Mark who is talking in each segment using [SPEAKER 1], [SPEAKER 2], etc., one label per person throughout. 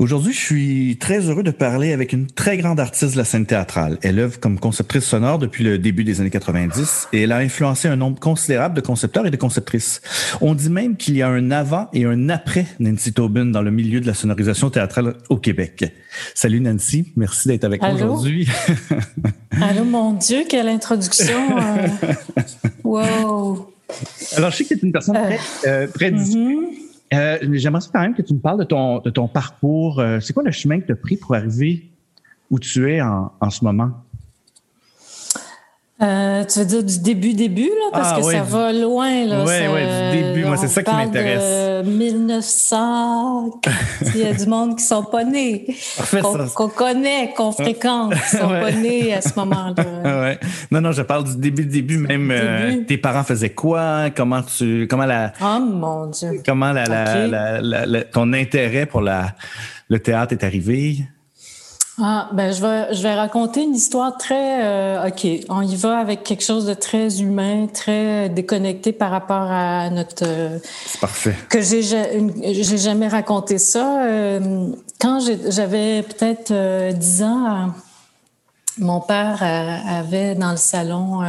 [SPEAKER 1] Aujourd'hui, je suis très heureux de parler avec une très grande artiste de la scène théâtrale. Elle œuvre comme conceptrice sonore depuis le début des années 90 et elle a influencé un nombre considérable de concepteurs et de conceptrices. On dit même qu'il y a un avant et un après Nancy Tobin dans le milieu de la sonorisation théâtrale au Québec. Salut Nancy, merci d'être avec moi aujourd'hui.
[SPEAKER 2] Allô, mon Dieu, quelle introduction! Euh. Wow!
[SPEAKER 1] Alors, je sais que tu es une personne très, euh, très mm-hmm. Euh, j'aimerais quand même que tu me parles de ton, de ton parcours. Euh, c'est quoi le chemin que tu as pris pour arriver où tu es en, en ce moment?
[SPEAKER 2] Euh, tu veux dire du début, début, là, parce ah, que ça va loin. Là,
[SPEAKER 1] oui, oui, du début. Moi, c'est ça qui m'intéresse.
[SPEAKER 2] 1900, il y a du monde qui sont pas nés, qu'on connaît, qu'on fréquente, qui sont pas nés à ce moment-là.
[SPEAKER 1] ouais. Non, non, je parle du début, début. Même euh, tes parents faisaient quoi? Comment tu, comment la,
[SPEAKER 2] oh mon Dieu.
[SPEAKER 1] Comment la, la, la, ton intérêt pour la, le théâtre est arrivé?
[SPEAKER 2] Ah, ben je vais je vais raconter une histoire très euh, ok. On y va avec quelque chose de très humain, très déconnecté par rapport à notre.
[SPEAKER 1] Euh, C'est parfait.
[SPEAKER 2] Que j'ai j'ai jamais raconté ça. Euh, quand j'avais peut-être 10 ans, mon père avait dans le salon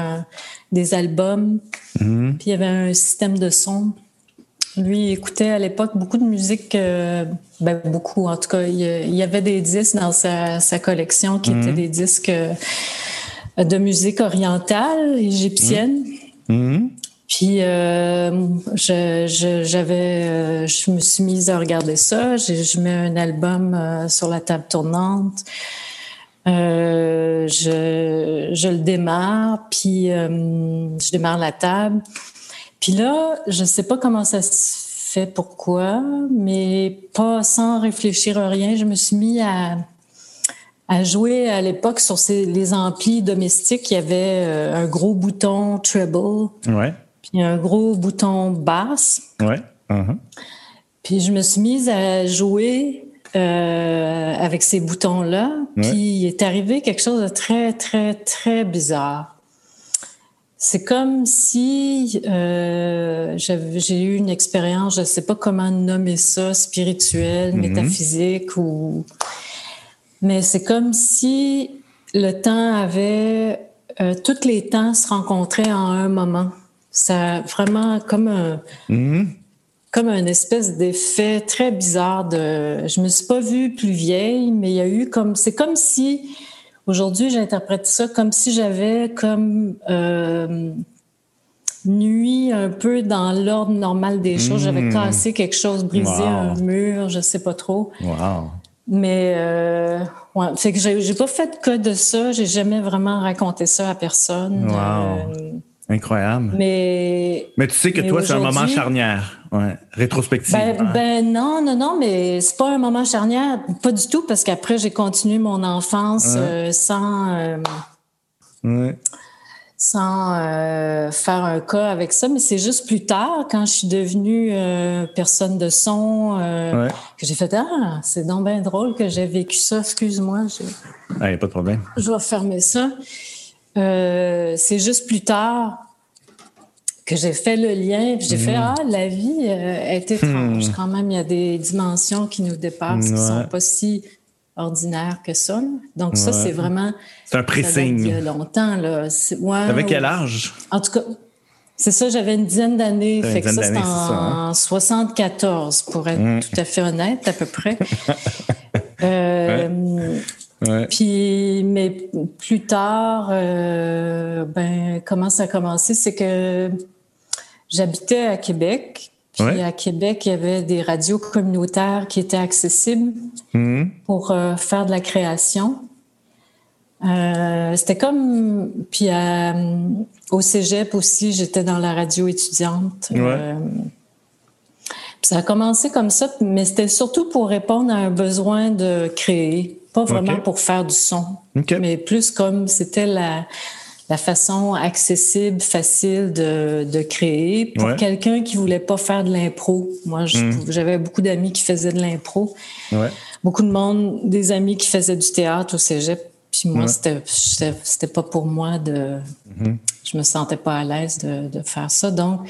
[SPEAKER 2] des albums, mm-hmm. puis il y avait un système de son. Lui il écoutait à l'époque beaucoup de musique, euh, ben beaucoup en tout cas. Il, y avait des disques dans sa, collection qui étaient mhm. des disques euh, de musique orientale, égyptienne. Mhm. Mhm. Puis euh, je, j'avais, je me suis mise à regarder ça. Je, mets un album sur la table tournante. je, je le démarre, puis je démarre la table. Puis là, je sais pas comment ça se fait, pourquoi, mais pas sans réfléchir à rien, je me suis mis à, à jouer à l'époque sur ces, les amplis domestiques. Il y avait euh, un gros bouton treble,
[SPEAKER 1] ouais.
[SPEAKER 2] puis un gros bouton basse.
[SPEAKER 1] Ouais. Uh-huh.
[SPEAKER 2] Puis je me suis mise à jouer euh, avec ces boutons-là. Puis il est arrivé quelque chose de très, très, très bizarre. C'est comme si euh, j'ai eu une expérience, je ne sais pas comment nommer ça, spirituelle, mhm. métaphysique ou... Mais c'est comme si le temps avait... Euh, tous les temps se rencontraient en un moment. Ça vraiment comme un... Mhm. Comme un espèce d'effet très bizarre de... Je me suis pas vue plus vieille, mais il y a eu comme... C'est comme si Aujourd'hui, j'interprète ça comme si j'avais comme euh, nuit un peu dans l'ordre normal des choses. J'avais hmm. cassé quelque chose, brisé un mur, je sais pas trop.
[SPEAKER 1] Wow.
[SPEAKER 2] Mais euh, ouais, fait que j'ai pas fait cas de ça. J'ai jamais vraiment raconté ça à personne.
[SPEAKER 1] Wow. Euh, Incroyable.
[SPEAKER 2] Mais,
[SPEAKER 1] mais tu sais que toi, c'est un moment charnière, ouais, rétrospectif.
[SPEAKER 2] Ben, ben, non, non, non, mais c'est pas un moment charnière, pas du tout, parce qu'après, j'ai continué mon enfance euh, sans, euh, sans euh, faire un cas avec ça. Mais c'est juste plus tard, quand je suis devenue personne de son, que j'ai fait Ah, c'est donc bien drôle que j'ai vécu ça, excuse-moi.
[SPEAKER 1] Il n'y a pas de problème.
[SPEAKER 2] Je vais fermer ça. Euh, c'est juste plus tard que j'ai fait le lien, j'ai fait hmm. ah la vie euh, est étrange hmm. quand même. Il y a des dimensions qui nous dépassent, qui sont pas si ordinaires que ça. Donc ça c'est vraiment
[SPEAKER 1] c'est un pressing.
[SPEAKER 2] Il y a longtemps là.
[SPEAKER 1] Ouais, T'avais quel âge?
[SPEAKER 2] En tout cas. C'est ça, j'avais une dizaine d'années. Fait que ça, c'était en 74, hein? pour être hmm. tout à fait honnête, à peu près. euh, puis, mais plus tard, euh, ben, comment ça a commencé? C'est que j'habitais à Québec. Puis à Québec, il y avait des radios communautaires qui étaient accessibles mm-hmm. pour euh, faire de la création. Euh, c'était comme puis au cégep aussi, j'étais dans la radio étudiante. ça a commencé comme ça, mais c'était surtout pour répondre à un besoin de créer, pas vraiment pour faire du son, mais plus comme c'était la, la façon accessible, facile de, de créer pour quelqu'un qui voulait pas faire de l'impro. Moi, hmm. j'avais beaucoup d'amis qui faisaient de l'impro. Beaucoup de monde, des amis qui faisaient du théâtre au cégep. Puis moi, c'était c'était pas pour moi de. Hmm. Je me sentais pas à l'aise de, de, faire ça. Donc,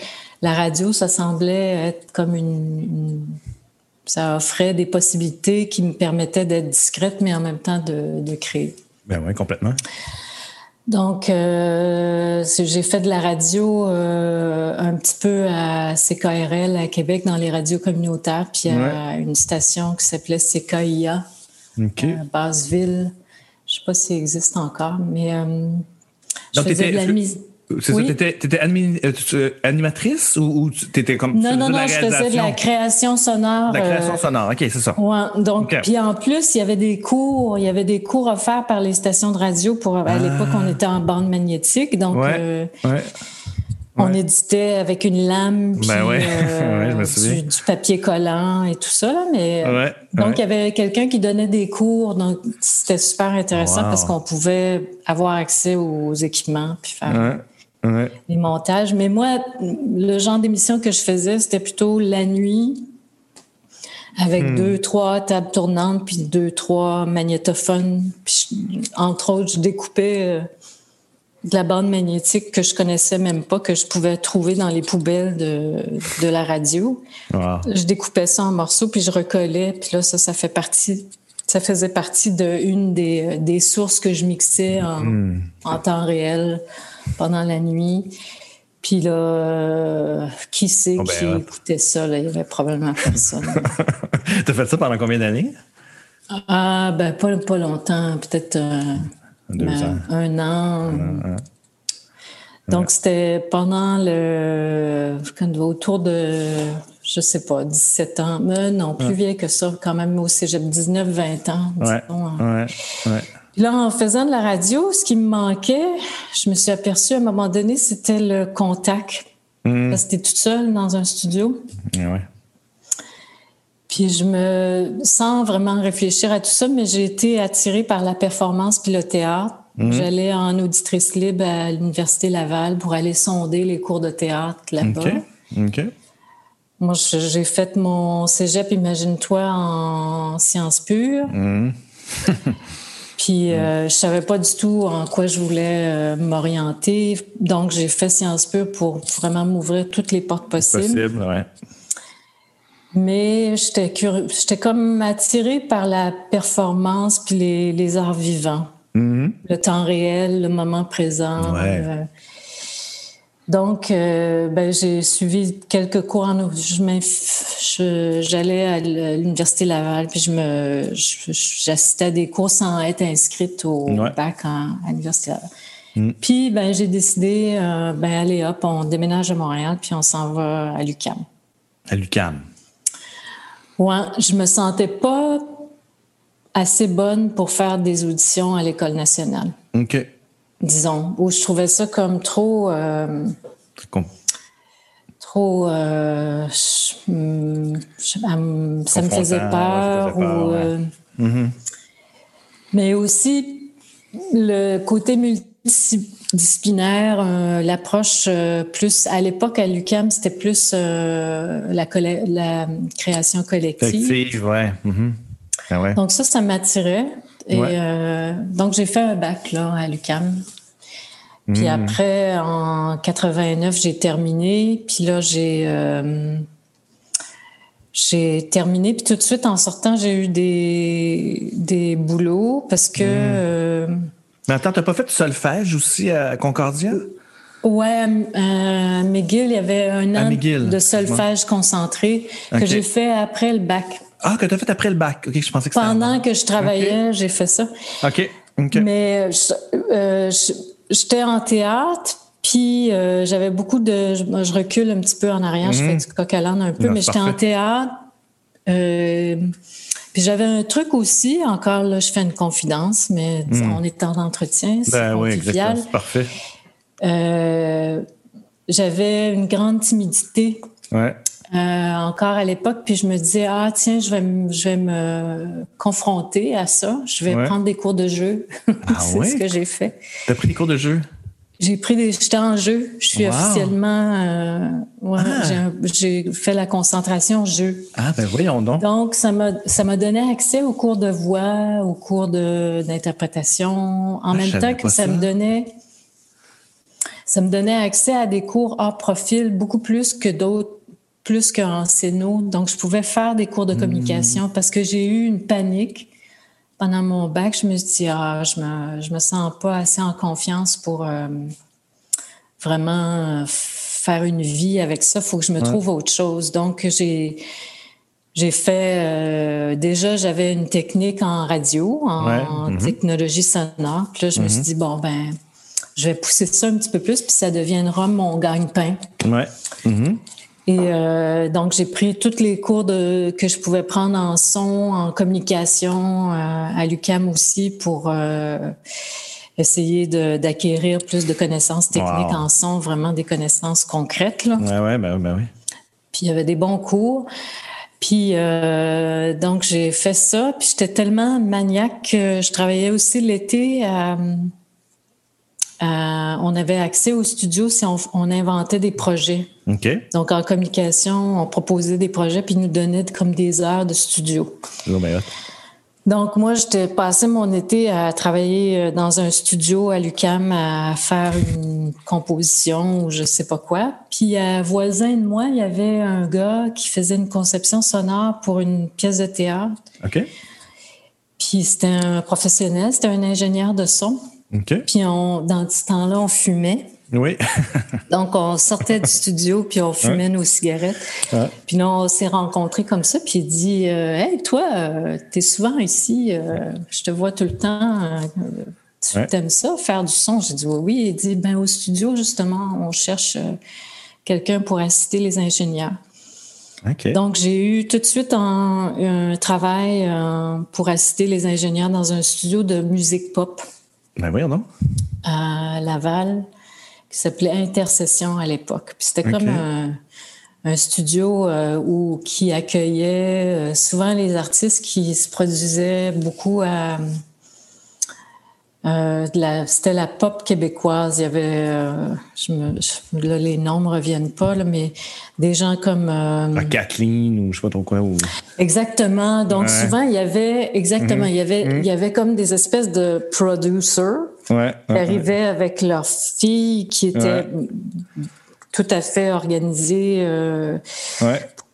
[SPEAKER 2] la radio, ça semblait être comme une, ça offrait des possibilités qui me permettaient d'être discrète, mais en même temps de, de créer.
[SPEAKER 1] Ben oui, complètement.
[SPEAKER 2] Donc, euh, j'ai fait de la radio euh, un petit peu à CKRL à Québec, dans les radios communautaires, puis à une station qui s'appelait CKIA,
[SPEAKER 1] okay.
[SPEAKER 2] à Basseville. Je sais pas si ça existe encore, mais euh, je faisais de la mise.
[SPEAKER 1] C'est ça, t'étais, euh, animatrice ou, tu t'étais comme
[SPEAKER 2] Non, non, non, je faisais de la création sonore.
[SPEAKER 1] La création euh, sonore, ok, c'est ça.
[SPEAKER 2] Ouais, donc, puis en plus, il y avait des cours, il y avait des cours offerts par les stations de radio pour à l'époque on ah. était en bande magnétique, donc
[SPEAKER 1] euh,
[SPEAKER 2] on éditait avec une lame, puis,
[SPEAKER 1] ben
[SPEAKER 2] du, papier collant et tout ça, mais donc il y avait quelqu'un qui donnait des cours, donc c'était super intéressant parce qu'on pouvait avoir accès aux équipements puis faire les montages. Mais moi, le genre d'émission que je faisais, c'était plutôt la nuit, avec hmm. deux, trois tables tournantes, puis deux, trois magnétophones. Puis, entre autres, je découpais euh, de la bande magnétique que je connaissais même pas, que je pouvais trouver dans les poubelles de, de la radio. Je découpais ça en morceaux, puis je recollais. Puis là, ça, ça fait partie ça faisait partie d'une des, des sources que je mixais en, hmm. en temps réel pendant la nuit. Puis là, euh, qui sait oh, ben, qui écoutait ça? Là? Il y avait probablement personne.
[SPEAKER 1] T'as fait ça pendant combien d'années?
[SPEAKER 2] Ah, ben pas, pas longtemps, peut-être euh, ben, un an. Donc, c'était pendant le. autour de, je sais pas, 17 ans. Mais non, plus vieux que ça, quand même au cégep, 19-20 ans.
[SPEAKER 1] Disons, hein. ouais. Ouais.
[SPEAKER 2] Là, en faisant de la radio, ce qui me manquait, je me suis aperçue à un moment donné, c'était le contact. Hmm. Parce que toute seule dans un studio.
[SPEAKER 1] Ouais.
[SPEAKER 2] Puis je me, sans vraiment réfléchir à tout ça, mais j'ai été attirée par la performance puis le théâtre. Hmm. J'allais en auditrice libre à l'Université Laval pour aller sonder les cours de théâtre là-bas.
[SPEAKER 1] OK.
[SPEAKER 2] Moi, j'ai fait mon cégep, imagine-toi, en sciences pures.
[SPEAKER 1] Hmm.
[SPEAKER 2] Puis euh, je savais pas du tout en quoi je voulais euh, m'orienter. Donc j'ai fait Sciences Pures pour vraiment m'ouvrir toutes les portes possibles.
[SPEAKER 1] Possible, ouais.
[SPEAKER 2] Mais j'étais j'étais comme attirée par la performance puis les, les arts vivants.
[SPEAKER 1] Mm-hmm.
[SPEAKER 2] Le temps réel, le moment présent.
[SPEAKER 1] Ouais.
[SPEAKER 2] Euh, donc, euh, ben, j'ai suivi quelques cours en J'allais à l'Université Laval, puis je me, j'assistais à des cours sans être inscrite au bac à l'Université Laval. Mm. Puis, ben, j'ai décidé, euh, ben, allez hop, on déménage à Montréal, puis on s'en va à l'UCAM.
[SPEAKER 1] À l'UCAM.
[SPEAKER 2] Ouais, je me sentais pas assez bonne pour faire des auditions à l'École nationale.
[SPEAKER 1] OK
[SPEAKER 2] disons, où je trouvais ça comme trop. Euh, trop. Euh, hmm, ça me faisait peur. ou, euh,
[SPEAKER 1] mm-hmm.
[SPEAKER 2] Mais aussi, le côté multidisciplinaire, l'approche plus. À l'époque, à l'UCAM, c'était plus la, la, création collective.
[SPEAKER 1] Collective, ouais. Mm-hmm. Ah ouais.
[SPEAKER 2] Donc, ça, ça m'attirait. Et euh, donc, j'ai fait un bac là, à l'UCAM. Puis hmm. après, en 89, j'ai terminé. Puis là, j'ai euh, j'ai terminé. Puis tout de suite, en sortant, j'ai eu des, des boulots parce que... Hmm. Euh,
[SPEAKER 1] Mais attends, t'as pas fait de solfège aussi à Concordia?
[SPEAKER 2] Ouais, à McGill, il y avait un an de solfège concentré que j'ai fait après le bac.
[SPEAKER 1] Ah, que tu as fait après le bac. OK, je pensais que
[SPEAKER 2] Pendant que je travaillais, j'ai fait ça.
[SPEAKER 1] OK.
[SPEAKER 2] Mais euh, j'étais en théâtre, puis euh, j'avais beaucoup de. Je, recule un petit peu en arrière, je fais mhm. du coq à un peu, mais j'étais en théâtre. Euh, puis j'avais un truc aussi, encore là, je fais une confidence, mais mhm. on est en entretien, c'est
[SPEAKER 1] ben oui, exactement, parfait.
[SPEAKER 2] j'avais une grande timidité.
[SPEAKER 1] Ouais.
[SPEAKER 2] Encore à l'époque, puis je me disais, ah tiens, je vais, je vais me confronter à ça, je vais prendre des cours de jeu. Ah c'est ce que j'ai fait.
[SPEAKER 1] Tu as pris des cours de jeu?
[SPEAKER 2] J'ai pris des. J'étais en jeu. Je suis officiellement. Euh, ouais, ah. J'ai fait la concentration jeu.
[SPEAKER 1] Ah, ben voyons donc.
[SPEAKER 2] Donc, ça m'a ça m'a donné accès aux cours de voix, aux cours d'interprétation, en ah, même temps que ça, me donnait. Ça me donnait accès à des cours hors profil beaucoup plus que d'autres, plus qu'en CENO. Donc, je pouvais faire des cours de hmm. communication parce que j'ai eu une panique pendant mon bac, je me suis dit, ah, je me, je me sens pas assez en confiance pour euh, vraiment faire une vie avec ça. Il faut que je me trouve autre chose. Donc, j'ai, j'ai fait, euh, déjà, j'avais une technique en radio, en, mm-hmm. technologie sonore. Puis là, je me suis mm-hmm. dit, bon, ben, je vais pousser ça un petit peu plus, puis ça deviendra mon gagne-pain.
[SPEAKER 1] Ouais. Mm-hmm.
[SPEAKER 2] Et euh, donc, j'ai pris tous les cours de, que je pouvais prendre en son, en communication, euh, à l'UCAM aussi, pour euh, essayer d'acquérir plus de connaissances techniques en son, vraiment des connaissances concrètes. Là.
[SPEAKER 1] Ouais, ouais, ben, ben oui.
[SPEAKER 2] Puis il y avait des bons cours. Puis donc, j'ai fait ça. Puis j'étais tellement maniaque que je travaillais aussi l'été à euh, on avait accès au studio si on, inventait des projets. Donc, en communication, on proposait des projets puis ils nous donnaient comme des heures de studio.
[SPEAKER 1] Oh, ben,
[SPEAKER 2] Donc, moi, j'étais passé mon été à travailler euh, dans un studio à l'UCAM à faire une composition ou je sais pas quoi. Puis, à voisin de moi, il y avait un gars qui faisait une conception sonore pour une pièce de théâtre.
[SPEAKER 1] OK.
[SPEAKER 2] Puis, c'était un professionnel, c'était un ingénieur de son. Puis on, dans ce temps-là, on fumait.
[SPEAKER 1] Oui.
[SPEAKER 2] Donc, on sortait du studio, puis on fumait nos cigarettes. Puis là, on s'est rencontrés comme ça, puis il dit euh, Hey, toi, euh, t'es souvent ici, euh, je te vois tout le temps. tu aimes ça, faire du son? J'ai dit Oui, oui. Il dit Ben, au studio, justement, on cherche quelqu'un pour assister les ingénieurs. Donc, j'ai eu tout de suite un, un travail pour assister les ingénieurs dans un studio de musique pop.
[SPEAKER 1] Ben voyons non
[SPEAKER 2] À Laval, qui s'appelait Intercession à l'époque. Puis c'était comme un, studio euh, où, qui accueillait euh, souvent les artistes qui se produisaient beaucoup à euh, c'était la pop québécoise. Il y avait, je me, là, les noms me reviennent pas, là, mais des gens comme
[SPEAKER 1] Kathleen ou je sais pas trop quoi. Ou...
[SPEAKER 2] Exactement. Donc souvent il y avait exactement, il y avait, mhm. il y avait comme des espèces de producers
[SPEAKER 1] ouais,
[SPEAKER 2] qui arrivaient avec leurs filles qui étaient tout à fait organisées.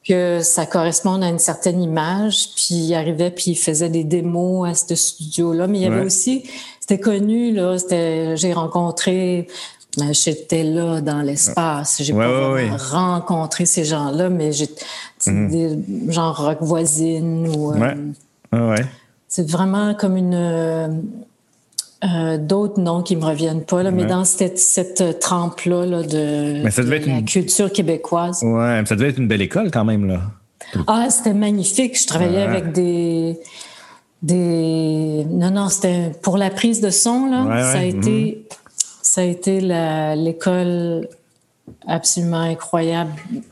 [SPEAKER 2] que ça corresponde à une certaine image, puis ils arrivaient, puis ils faisaient des démos à ce studio-là. Mais il y avait aussi c'était connu, là. J'ai rencontré ben, j'étais là dans l'espace. J'ai pas rencontré ces gens-là, mais j'ai mm-hmm. des genre rock voisine ou.
[SPEAKER 1] Euh,
[SPEAKER 2] c'est vraiment comme une. Euh, d'autres noms qui me reviennent pas, là, mais dans cette, cette trempe-là de, la culture québécoise.
[SPEAKER 1] Ouais, ça devait être une belle école quand même, là.
[SPEAKER 2] Ah, c'était magnifique. Je travaillais avec des des. Non, non, c'était pour la prise de son, là. ça, a été, mhm. ça a été l'école absolument incroyable,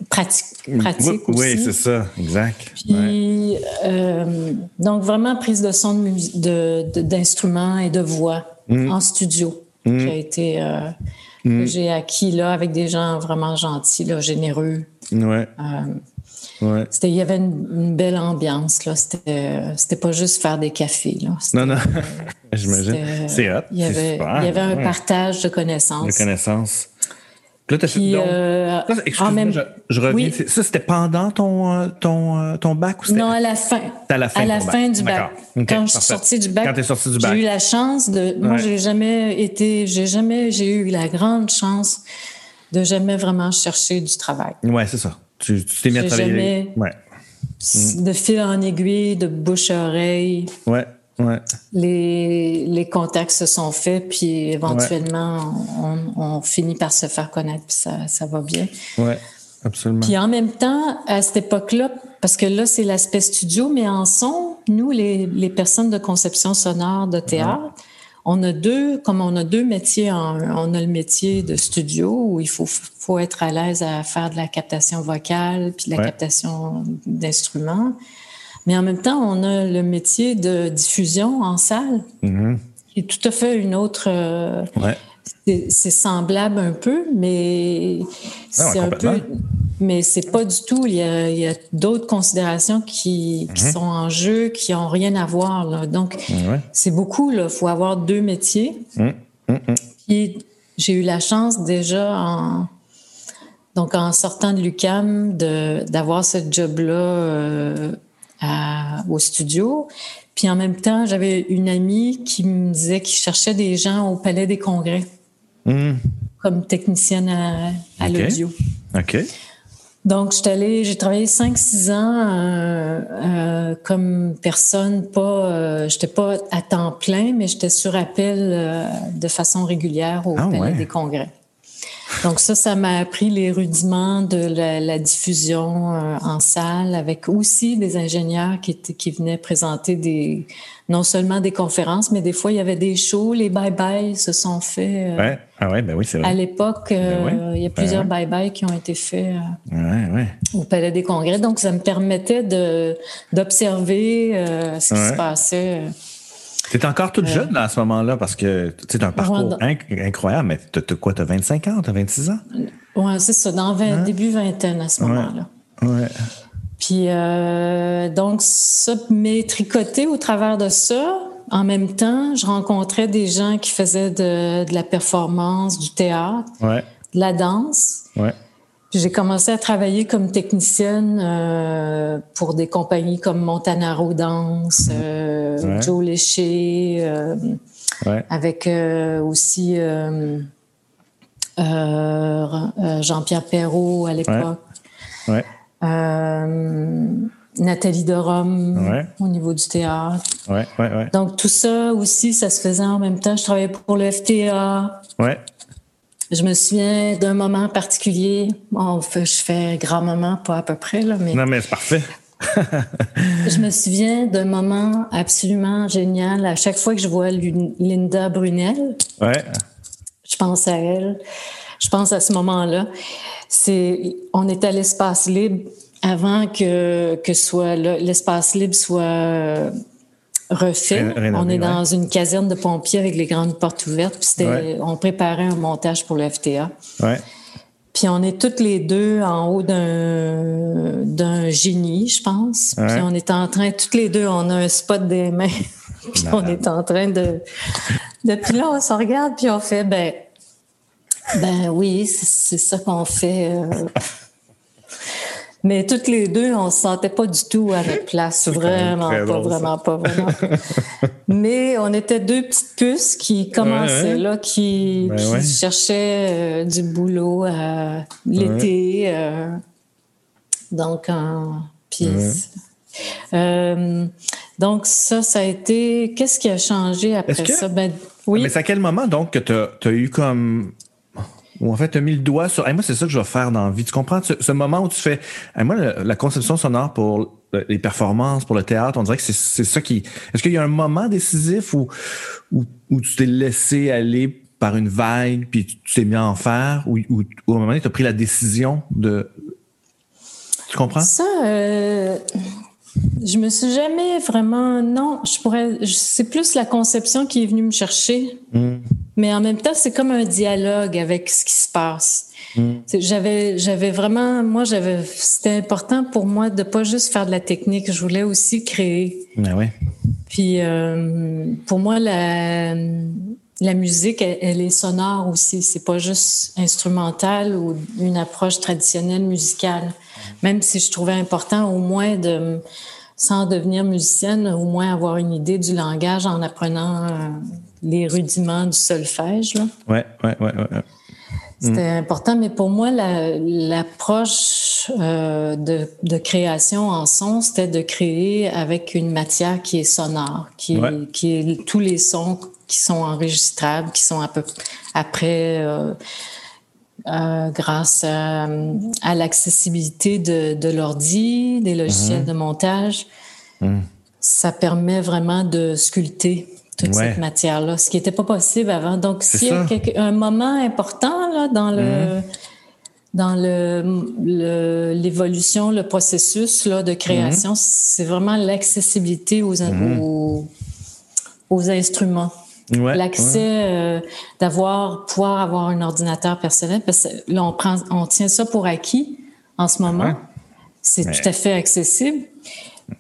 [SPEAKER 2] pratique, pratique
[SPEAKER 1] oui, aussi. Oui, c'est ça, exact.
[SPEAKER 2] Puis, euh, donc vraiment prise de son d'instruments de, et de voix mhm. en studio, qui a été, euh, que j'ai acquis là avec des gens vraiment gentils, là, généreux.
[SPEAKER 1] Ouais.
[SPEAKER 2] Euh, il y avait une, belle ambiance. Là. C'était, c'était pas juste faire des cafés. Là.
[SPEAKER 1] Non, non. J'imagine. C'est hot.
[SPEAKER 2] Il y avait, Il y avait un partage de connaissances.
[SPEAKER 1] De connaissances. Là, euh, même... je, reviens. Ça, c'était pendant ton, euh, ton, euh, ton bac ou c'était?
[SPEAKER 2] Non, à la fin.
[SPEAKER 1] À la fin,
[SPEAKER 2] à la fin du bac. quand je suis sortie du bac.
[SPEAKER 1] Quand es sortie du bac.
[SPEAKER 2] J'ai eu la chance de. Moi, j'ai jamais été. J'ai jamais. J'ai eu la grande chance de jamais vraiment chercher du travail.
[SPEAKER 1] Ouais, c'est ça. Tu t'es mis à travailler. ouais.
[SPEAKER 2] De fil en aiguille, de bouche à oreille.
[SPEAKER 1] Ouais. Ouais.
[SPEAKER 2] Les, les contacts se sont faits, puis éventuellement, on, on, finit par se faire connaître, puis ça, ça va bien.
[SPEAKER 1] Oui, absolument.
[SPEAKER 2] Puis en même temps, à cette époque-là, parce que là, c'est l'aspect studio, mais en son, nous, les, les personnes de conception sonore de théâtre, on a deux, comme on a deux métiers, on a le métier de studio où il faut, faut être à l'aise à faire de la captation vocale puis de la captation d'instruments. Mais en même temps, on a le métier de diffusion en salle, mm-hmm. qui est tout à fait une autre. Euh, c'est semblable un peu, mais ah c'est un peu mais c'est pas du tout. Il y a, d'autres considérations qui, mhm. sont en jeu, qui ont rien à voir. Là. Donc, c'est beaucoup. Il faut avoir deux métiers. Mhm. Mhm. j'ai eu la chance déjà en donc en sortant de l'UCAM d'avoir ce job-là euh, au studio. Puis en même temps, j'avais une amie qui me disait qu'il cherchait des gens au Palais des Congrès comme technicienne à, à l'audio.
[SPEAKER 1] OK.
[SPEAKER 2] Donc, j'ai travaillé 5-6 ans euh, euh, comme personne, pas, euh, j'étais pas à temps plein, mais j'étais sur appel euh, de façon régulière au ah, palais des congrès. Donc ça, ça m'a appris les rudiments de la, diffusion euh, en salle, avec aussi des ingénieurs qui, qui venaient présenter des non seulement des conférences, mais des fois il y avait des shows. Les bye-bye se sont faits.
[SPEAKER 1] Euh, ouais. Ah ouais, ben oui, c'est vrai.
[SPEAKER 2] À l'époque, ben euh, il y a plusieurs bye-bye qui ont été faits au Palais des Congrès. Donc ça me permettait de d'observer ce qui se passait.
[SPEAKER 1] Tu es encore toute jeune à ce moment-là parce que tu un parcours incroyable, mais tu as quoi? Tu as 25 ans? Tu as 26 ans?
[SPEAKER 2] Oui, c'est ça, dans hein? début vingtaine à ce moment-là.
[SPEAKER 1] Ouais.
[SPEAKER 2] Puis euh, donc, ça m'est tricoté au travers de ça. En même temps, je rencontrais des gens qui faisaient de, la performance, du théâtre, de la danse. J'ai commencé à travailler comme technicienne euh, pour des compagnies comme Montanaro Dance, euh, Joe Léché, euh, avec aussi Jean-Pierre Perrault à l'époque. Nathalie de Rome au niveau du théâtre. Donc tout ça aussi, ça se faisait en même temps. Je travaillais pour le FTA. Je me souviens d'un moment particulier. Bon, je fais grand-maman, pas à peu près, là, mais...
[SPEAKER 1] Non, mais c'est parfait.
[SPEAKER 2] je me souviens d'un moment absolument génial. À chaque fois que je vois Linda Brunel,
[SPEAKER 1] ouais.
[SPEAKER 2] je pense à elle. Je pense à ce moment-là. C'est, on est à l'espace libre avant que, que soit l'espace libre soit refait. on est dans une caserne de pompiers avec les grandes portes ouvertes. Puis on préparait un montage pour le FTA. Puis on est toutes les deux en haut d'un d'un génie, je pense. Puis on est en train, toutes les deux, on a un spot des mains. puis on est en train de. Depuis là, on se regarde puis on fait ben ben oui, c'est ça qu'on fait. Euh, mais toutes les deux, on se sentait pas du tout à notre place. Vraiment pas, vraiment pas, vraiment Mais on était deux petites puces qui commençaient, là, qui, ben cherchaient euh, du boulot à l'été. Euh, donc, en piste. Euh, donc, ça, ça a été. Qu'est-ce qui a changé après ça? Ben, oui.
[SPEAKER 1] Mais c'est à quel moment, donc, que tu as, eu comme ou en fait, tu as mis le doigt sur. moi, c'est ça que je vais faire dans la vie. Tu comprends? Ce, moment où tu fais. moi, la, conception sonore pour les performances, pour le théâtre, on dirait que c'est ça qui. Est-ce qu'il y a un moment décisif où, où, tu t'es laissé aller par une vague, puis tu t'es mis à en faire, ou à un moment donné, tu as pris la décision de. Tu comprends?
[SPEAKER 2] Ça, euh, je me suis jamais vraiment. Non, je pourrais. C'est plus la conception qui est venue me chercher. Hmm. Mais en même temps, c'est comme un dialogue avec ce qui se passe. Hmm. J'avais, j'avais vraiment, moi, j'avais, c'était important pour moi de pas juste faire de la technique. Je voulais aussi créer.
[SPEAKER 1] Ben oui.
[SPEAKER 2] Puis euh, pour moi, la, la musique, elle, est sonore aussi. C'est pas juste instrumental ou une approche traditionnelle musicale. Même si je trouvais important au moins de, sans devenir musicienne, au moins avoir une idée du langage en apprenant euh, les rudiments du solfège. Là.
[SPEAKER 1] Ouais, ouais, ouais, ouais.
[SPEAKER 2] C'était important, mais pour moi, l'approche euh, de, de, création en son, c'était de créer avec une matière qui est sonore, qui, est, qui est tous les sons qui sont enregistrables, qui sont à peu, après, euh, euh, grâce à, à l'accessibilité de, de l'ordi, des logiciels mm-hmm. de montage, mm. ça permet vraiment de sculpter toute cette matière-là, ce qui n'était pas possible avant. Donc, s'il y a un moment important là, dans le. Mm-hmm. Dans le, l'évolution, le, processus là, de création, c'est vraiment l'accessibilité aux, aux, aux, instruments. L'accès euh, d'avoir, pouvoir avoir un ordinateur personnel, parce que là, on, prend, on tient ça pour acquis en ce moment. C'est tout à fait accessible.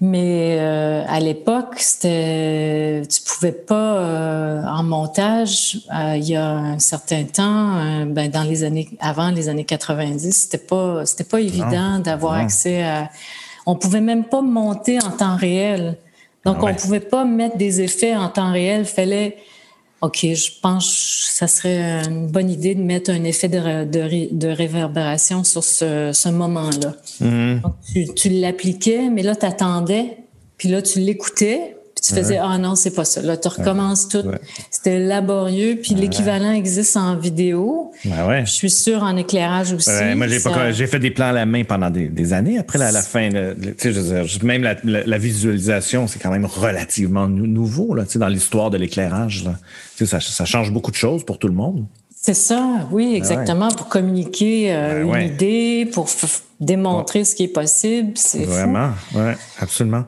[SPEAKER 2] Mais euh, à l'époque, c'était, tu pouvais pas euh, en montage. Euh, il y a un certain temps, ben, dans les années avant les années 90, c'était pas, c'était pas évident d'avoir accès à. On pouvait même pas monter en temps réel. Donc, ah on pouvait pas mettre des effets en temps réel. Fallait OK, je pense que ça serait une bonne idée de mettre un effet de, de, réverbération sur ce, moment-là. Mhm. Tu, tu l'appliquais, mais là, tu attendais, puis là, tu l'écoutais, tu faisais ah non c'est pas ça. Là tu recommences tout. C'était laborieux. Puis l'équivalent existe en vidéo. Je suis sûre en éclairage aussi
[SPEAKER 1] moi j'ai fait des plans à la main pendant des, années. Après la, la fin même la, visualisation c'est quand même relativement nouveau là dans l'histoire de l'éclairage ça, ça change beaucoup de choses pour tout le monde
[SPEAKER 2] c'est ça, oui, ben exactement, pour communiquer euh, ben une idée, pour démontrer ce qui est possible. C'est
[SPEAKER 1] Vraiment, oui, absolument.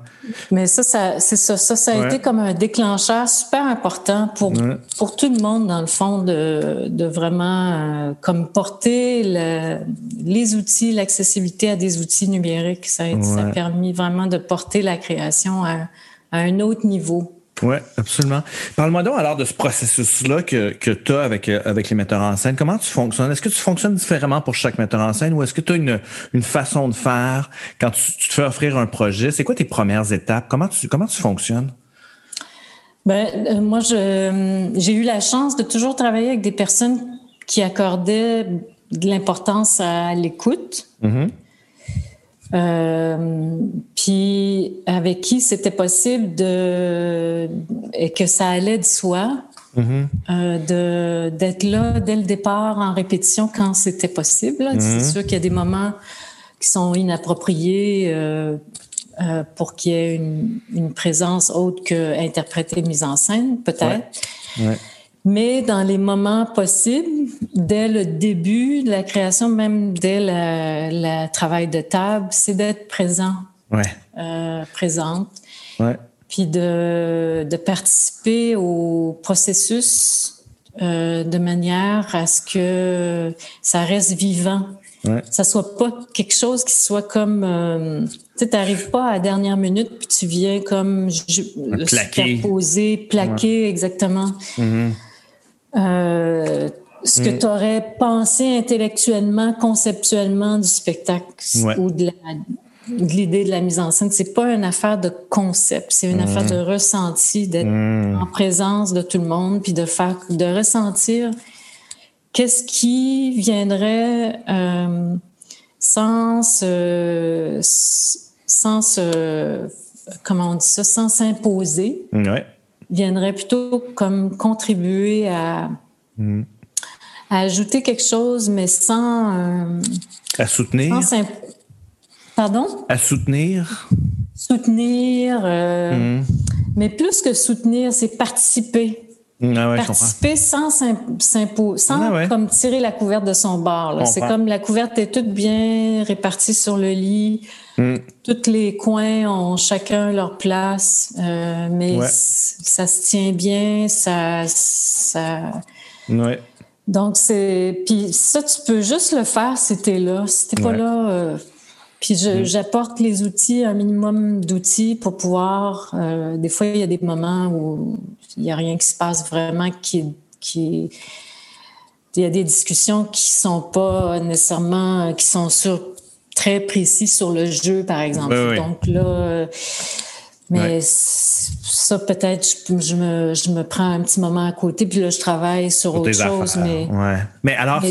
[SPEAKER 2] Mais ça, ça c'est ça, ça, ça a été comme un déclencheur super important pour, pour tout le monde, dans le fond, de, de vraiment euh, comme porter le, les outils, l'accessibilité à des outils numériques. Ça a, ça a permis vraiment de porter la création à, à un autre niveau.
[SPEAKER 1] Oui, absolument. Parle-moi donc alors de ce processus-là que, que tu as avec, euh, avec les metteurs en scène. Comment tu fonctionnes? Est-ce que tu fonctionnes différemment pour chaque metteur en scène ou est-ce que tu as une, une façon de faire quand tu, te fais offrir un projet? C'est quoi tes premières étapes? Comment tu, comment tu fonctionnes?
[SPEAKER 2] Ben, euh, moi, j'ai eu la chance de toujours travailler avec des personnes qui accordaient de l'importance à l'écoute. Mm-hmm. Euh, puis avec qui c'était possible de et que ça allait de soi euh, de d'être là dès le départ en répétition quand c'était possible. C'est mm-hmm. sûr qu'il y a des moments qui sont inappropriés euh, euh pour qu'il y ait une, une, présence autre que interpréter mise en scène, peut-être. Ouais. Ouais. Mais dans les moments possibles, dès le début de la création, même dès le travail de table, c'est d'être présent, ouais. euh, présente, ouais. puis de, de, participer au processus euh, de manière à ce que ça reste vivant. Ouais. Ça soit pas quelque chose qui soit comme euh, tu n'arrives pas à la dernière minute puis tu viens comme je,
[SPEAKER 1] plaquer.
[SPEAKER 2] exactement. Mm-hmm. Euh, ce que mm. tu aurais pensé intellectuellement, conceptuellement du spectacle ou de l'idée de la mise en scène. C'est pas une affaire de concept, c'est une affaire mm. de ressenti, d'être mm. en présence de tout le monde, puis de faire, de ressentir qu'est-ce qui viendrait euh, sans se, sans se, comment on dit ça, sans s'imposer.
[SPEAKER 1] Ouais
[SPEAKER 2] viendrait plutôt comme contribuer à, hmm. à ajouter quelque chose, mais sans... Euh,
[SPEAKER 1] à soutenir?
[SPEAKER 2] Sans Pardon?
[SPEAKER 1] À soutenir?
[SPEAKER 2] Soutenir, euh, hmm. mais plus que soutenir, c'est participer.
[SPEAKER 1] Ah ouais,
[SPEAKER 2] participer sans s'imposer, sans ah comme tirer la couverte de son bord. C'est comme la couverte est toute bien répartie sur le lit. Mm. Tous les coins ont chacun leur place, euh, mais ça se tient bien, ça. Donc c'est, puis ça tu peux juste le faire si t'es là. Si t'es pas là, euh... puis mm. j'apporte les outils, un minimum d'outils pour pouvoir. Euh, des fois il y a des moments où il y a rien qui se passe vraiment qui qui il y a des discussions qui sont pas nécessairement qui sont sur très précis sur le jeu, par exemple. Donc là, mais ça, peut-être, je, me, je me prends un petit moment à côté, puis là, je travaille sur autre chose. Mais,
[SPEAKER 1] ouais. mais alors,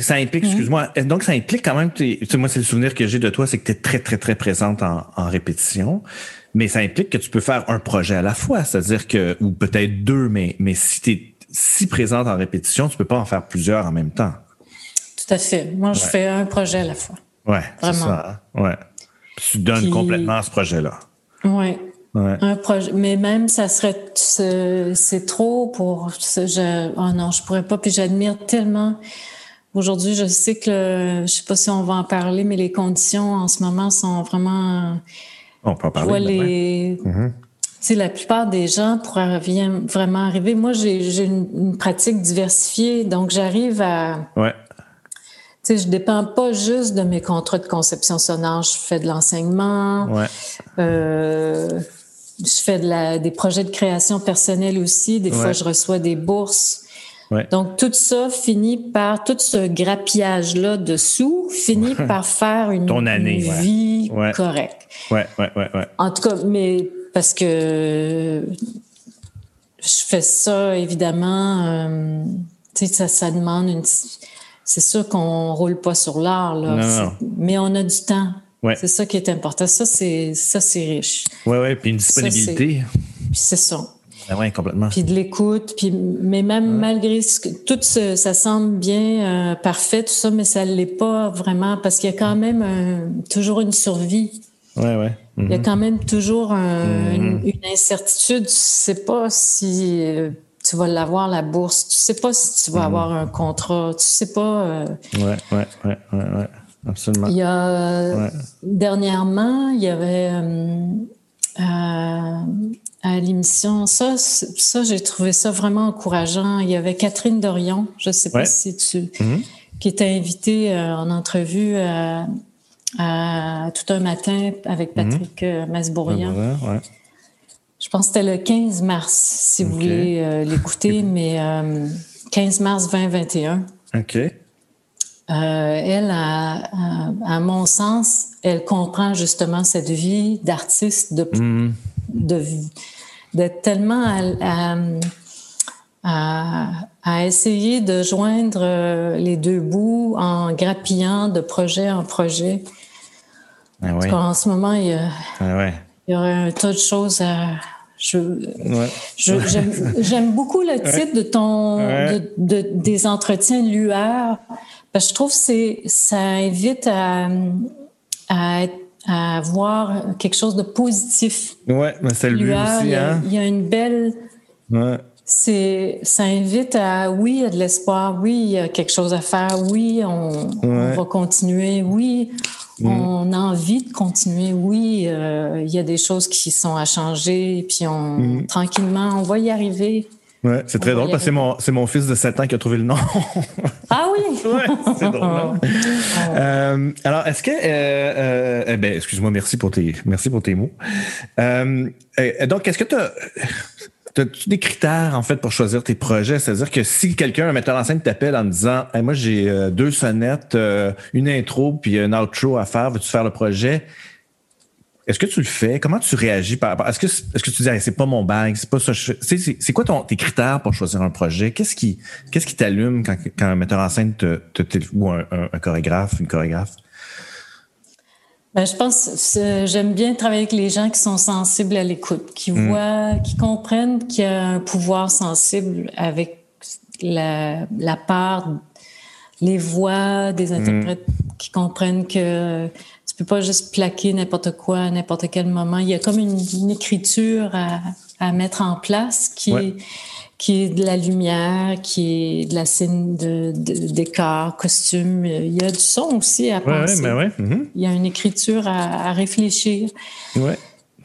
[SPEAKER 1] ça, implique, excuse-moi, donc ça implique quand même, tu sais, moi, c'est le souvenir que j'ai de toi, c'est que tu es très, très, très présente en, en répétition mais ça implique que tu peux faire un projet à la fois, c'est-à-dire que, ou peut-être deux, mais, mais si tu es si présente en répétition, tu peux pas en faire plusieurs en même temps.
[SPEAKER 2] Tout à fait. Moi, je fais un projet à la fois.
[SPEAKER 1] Ouais, c'est ça. Hein. Ouais. Tu donnes complètement ce projet-là.
[SPEAKER 2] Ouais. Un projet, mais même ça serait c'est trop pour je, oh non, je pourrais pas puis j'admire tellement Aujourd'hui, je sais que je sais pas si on va en parler mais les conditions en ce moment sont vraiment
[SPEAKER 1] on peut en parler.
[SPEAKER 2] Les, mm-hmm. la plupart des gens pourraient vraiment arriver. Moi, j'ai une, pratique diversifiée, donc j'arrive à.
[SPEAKER 1] Ouais.
[SPEAKER 2] Tu sais, je dépends pas juste de mes contrats de conception sonore. Je fais de l'enseignement.
[SPEAKER 1] Ouais.
[SPEAKER 2] Euh, je fais de la, des projets de création personnelle aussi. Des fois, je reçois des bourses.
[SPEAKER 1] Ouais.
[SPEAKER 2] Donc, tout ça finit par, tout ce grappillage-là dessous finit par faire une,
[SPEAKER 1] Ton année,
[SPEAKER 2] vie correcte.
[SPEAKER 1] Ouais, ouais, ouais, ouais.
[SPEAKER 2] En tout cas, mais parce que je fais ça, évidemment, euh, tu sais, ça, ça demande une c'est sûr qu'on roule pas sur l'art, là. Mais on a du temps. C'est ça qui est important. Ça, c'est ça, c'est riche.
[SPEAKER 1] Oui, oui, puis une disponibilité.
[SPEAKER 2] Puis c'est ça.
[SPEAKER 1] Ben oui, complètement.
[SPEAKER 2] Puis de l'écoute, puis mais même malgré ce que tout ce, ça semble bien euh, parfait tout ça, mais ça l'est pas vraiment parce qu'il y a quand même toujours une survie.
[SPEAKER 1] Oui, oui.
[SPEAKER 2] Il y a mhm. quand même toujours mhm. une, incertitude. Tu sais pas si euh, tu vas l'avoir la bourse. Tu sais pas si tu vas mhm. avoir un contrat. Tu sais pas.
[SPEAKER 1] Euh... Ouais, ouais, ouais, ouais, absolument.
[SPEAKER 2] Il y a dernièrement, il y avait euh, euh, à l'émission ça, ça j'ai trouvé ça vraiment encourageant. Il y avait Catherine Dorion, je sais pas si tu, mhm. qui était invitée euh, en entrevue à, tout un matin avec mhm. Patrick Masbourian.
[SPEAKER 1] Ouais.
[SPEAKER 2] Je pense que c'était le 15 mars, si vous voulez euh, l'écouter, mais 15 euh, mars 2021.
[SPEAKER 1] OK.
[SPEAKER 2] Euh, elle, à, mon sens, elle comprend justement cette vie d'artiste, de, mm. d'être tellement à, essayer de joindre les deux bouts en grappillant de projet en projet.
[SPEAKER 1] Ah
[SPEAKER 2] oui. En ce moment, il y a,
[SPEAKER 1] ah
[SPEAKER 2] il y aurait un tas de choses à. Je, j'aime, beaucoup le titre de ton de, des entretiens lueurs parce que je trouve que c'est ça invite à, à, à voir quelque chose de positif.
[SPEAKER 1] Ouais, mais c'est lui aussi. Hein?
[SPEAKER 2] Il y a une belle. C'est, ça invite à, oui, il y a de l'espoir, oui, il y a quelque chose à faire, oui, on, on va continuer, oui, Mm. On a envie de continuer. Oui, euh, il y a des choses qui sont à changer, puis on, mm. tranquillement, on va y arriver.
[SPEAKER 1] Ouais, c'est très drôle parce que c'est mon, c'est mon fils de 7 ans qui a trouvé le nom.
[SPEAKER 2] ah oui?
[SPEAKER 1] ouais, c'est drôle. Hein? euh, alors, est-ce que, euh, euh, eh ben, excuse-moi, merci pour tes, merci pour tes mots. Euh, donc, est-ce que tu as, As-tu des critères, en fait, pour choisir tes projets? C'est-à-dire que si quelqu'un, un metteur en scène, t'appelle en disant Moi, j'ai euh, deux sonnettes, euh, une intro puis un outro à faire, veux-tu faire le projet? Est-ce que tu le fais? Comment tu réagis par rapport? Est-ce que, est-ce que tu dis c'est pas mon bag, c'est pas ça C'est, quoi ton, tes critères pour choisir un projet? Qu'est-ce qui, qu'est-ce qui t'allume quand, quand un metteur en scène te, te, ou un, un chorégraphe, une chorégraphe?
[SPEAKER 2] Ben, je pense j'aime bien travailler avec les gens qui sont sensibles à l'écoute, qui mm. voient, qui comprennent qu'il y a un pouvoir sensible avec la, la part, les voix des mm. interprètes, qui comprennent que tu peux pas juste plaquer n'importe quoi à n'importe quel moment. Il y a comme une, écriture à, à, mettre en place qui est qui est de la lumière, qui est de la scène de, décor, costume. Il y a du son aussi à penser.
[SPEAKER 1] Ouais, ouais. Mm-hmm.
[SPEAKER 2] Il y a une écriture à, à réfléchir.
[SPEAKER 1] Ouais.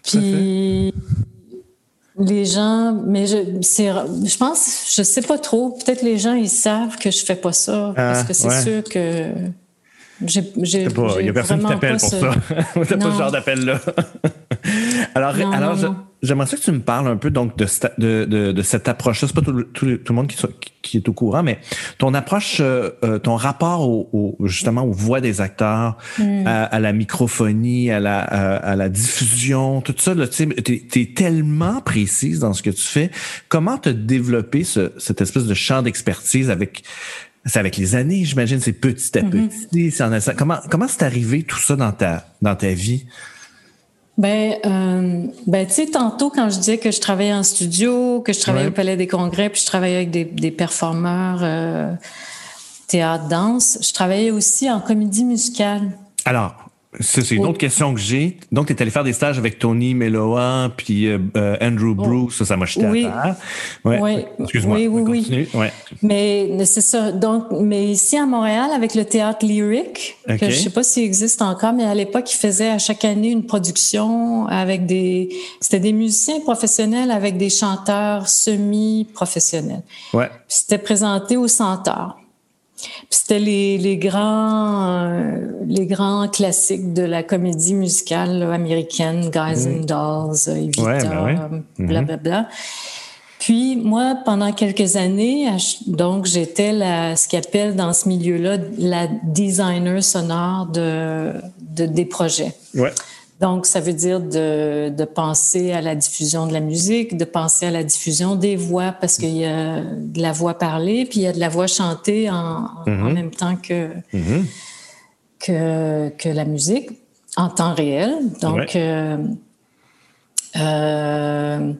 [SPEAKER 2] Puis les gens, mais je, je pense, je sais pas trop. Peut-être les gens ils savent que je fais pas ça parce que c'est ah, sûr que j'ai,
[SPEAKER 1] il y a personne qui t'appelle pour ça. T'as pas ce genre d'appel là. alors, alors, j'aimerais que tu me parles un peu donc de, de, de, de cette approche-là. C'est pas tout, tout, tout, le monde qui, qui, est au courant, mais ton approche, euh, euh, ton rapport au, justement aux voix des acteurs, hmm. à, la microphonie, à la, à, la diffusion, tout ça, tu es, es, tellement précise dans ce que tu fais. Comment te développer ce, cette espèce de champ d'expertise avec c'est avec les années, j'imagine, c'est petit à mm-hmm. petit. comment comment c'est arrivé tout ça dans ta dans ta vie?
[SPEAKER 2] Ben, euh, ben tu sais, tantôt quand je disais que je travaillais en studio, que je travaillais au Palais des Congrès, puis je travaillais avec des, des performeurs euh, théâtre, danse, je travaillais aussi en comédie musicale.
[SPEAKER 1] Alors, c'est une autre question que j'ai. Donc, tu es allé faire des stages avec Tony Meloa puis euh, euh, Andrew oh. Bruce, ça, ça m'a jeté
[SPEAKER 2] oui.
[SPEAKER 1] à
[SPEAKER 2] terre. Oui. Excuse-moi. Oui, oui, oui. Ouais. Mais c'est ça. Donc, mais ici à Montréal, avec le théâtre lyrique, que je sais pas s'il existe encore, mais à l'époque, il faisait à chaque année une production avec des. C'était des musiciens professionnels avec des chanteurs semi-professionnels.
[SPEAKER 1] Ouais.
[SPEAKER 2] C'était présenté au Centaure. C'était les, les, grands, euh, les grands classiques de la comédie musicale américaine, Guys and Dolls, Evita, ouais, ben blablabla. Mm Puis moi, pendant quelques années, donc j'étais ce qu'on appelle dans ce milieu-là la designer sonore de, de des projets.
[SPEAKER 1] Ouais.
[SPEAKER 2] Donc, ça veut dire de, de, penser à la diffusion de la musique, de penser à la diffusion des voix, parce qu'il y a de la voix parlée, puis il y a de la voix chantée en, en mm-hmm. même temps que, mm-hmm. que, que, la musique, en temps réel. Donc, euh, euh,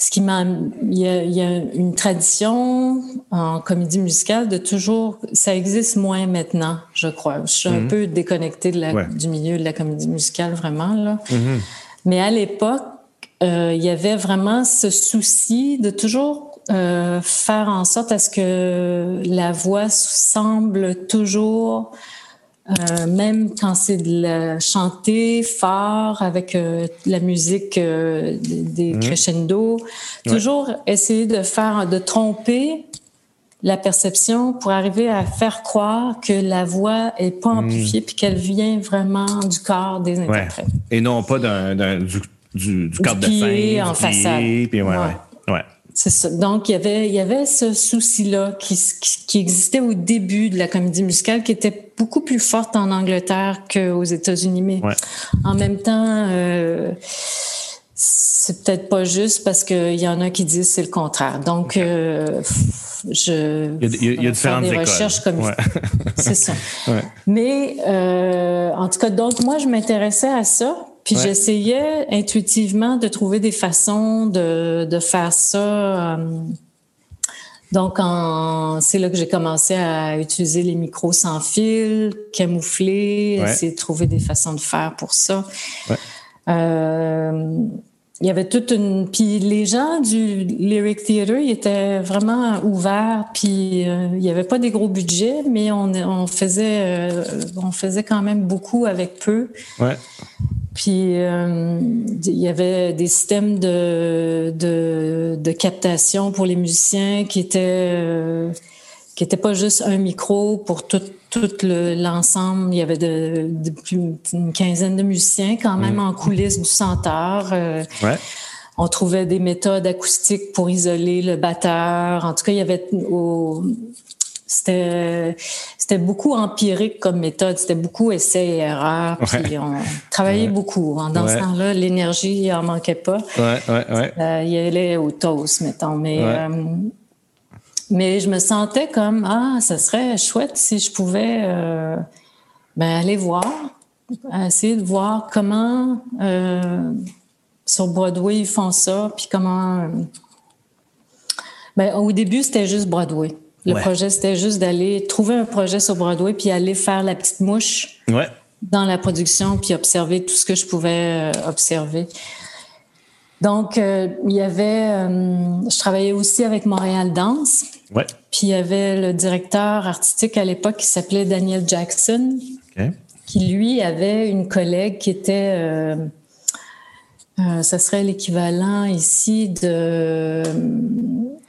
[SPEAKER 2] ce qui m'a, il y, a, il y, a, une tradition en comédie musicale de toujours, ça existe moins maintenant, je crois. Je suis un mhm. peu déconnectée de la, du milieu de la comédie musicale vraiment là. Mhm. Mais à l'époque, euh, il y avait vraiment ce souci de toujours euh, faire en sorte à ce que la voix semble toujours euh, même quand c'est de la chanter fort avec euh, la musique euh, des mmh. crescendo, toujours essayer de faire, de tromper la perception pour arriver à faire croire que la voix est pas mmh. amplifiée puis qu'elle vient vraiment du corps des interprètes.
[SPEAKER 1] Et non pas d'un, du, du, du, cadre de scène,
[SPEAKER 2] en façade.
[SPEAKER 1] Puis ouais, ouais.
[SPEAKER 2] C'est ça. Donc, il y avait, il y avait ce souci-là qui, qui, existait au début de la comédie musicale, qui était beaucoup plus forte en Angleterre qu'aux États-Unis. Mais en même temps, euh, c'est peut-être pas juste parce qu'il y en a qui disent c'est le contraire. Donc, euh, je
[SPEAKER 1] il y a, il y a différentes
[SPEAKER 2] des recherches comme c'est ça. Mais euh, en tout cas, donc moi, je m'intéressais à ça puis j'essayais intuitivement de trouver des façons de, de faire ça. Euh, donc, c'est là que j'ai commencé à utiliser les micros sans fil, camoufler, essayer de trouver des façons de faire pour ça. Euh, il y avait toute une puis les gens du lyric theater ils étaient vraiment ouverts puis euh, il y avait pas des gros budgets mais on, on faisait on faisait quand même beaucoup avec peu
[SPEAKER 1] ouais.
[SPEAKER 2] Puis euh, il y avait des systèmes de, de, de, captation pour les musiciens qui étaient euh, qui étaient pas juste un micro pour tout, tout l'ensemble. il y avait de, de, plus une quinzaine de musiciens quand même mm. en coulisses du centre.
[SPEAKER 1] Euh, ouais.
[SPEAKER 2] On trouvait des méthodes acoustiques pour isoler le batteur. En tout cas, il y avait au, c'était c'était beaucoup empirique comme méthode, c'était beaucoup essai et erreur, puis on travaillait beaucoup. Dans ce temps-là, l'énergie en manquait pas.
[SPEAKER 1] Ouais, ouais, ouais.
[SPEAKER 2] Euh, il allait au toast, mettons. Mais euh, mais je me sentais comme ah, ça serait chouette si je pouvais euh, ben, aller voir, essayer de voir comment sur Broadway ils font ça, puis comment. Ben, au début, c'était juste Broadway. Le projet, c'était juste d'aller trouver un projet sur Broadway puis aller faire la petite mouche dans la production puis observer tout ce que je pouvais euh, observer. Donc, euh, il y avait, euh, je travaillais aussi avec Montréal Danse.
[SPEAKER 1] Ouais.
[SPEAKER 2] Puis il y avait le directeur artistique à l'époque qui s'appelait Daniel Jackson, qui lui avait une collègue qui était, ça serait l'équivalent ici de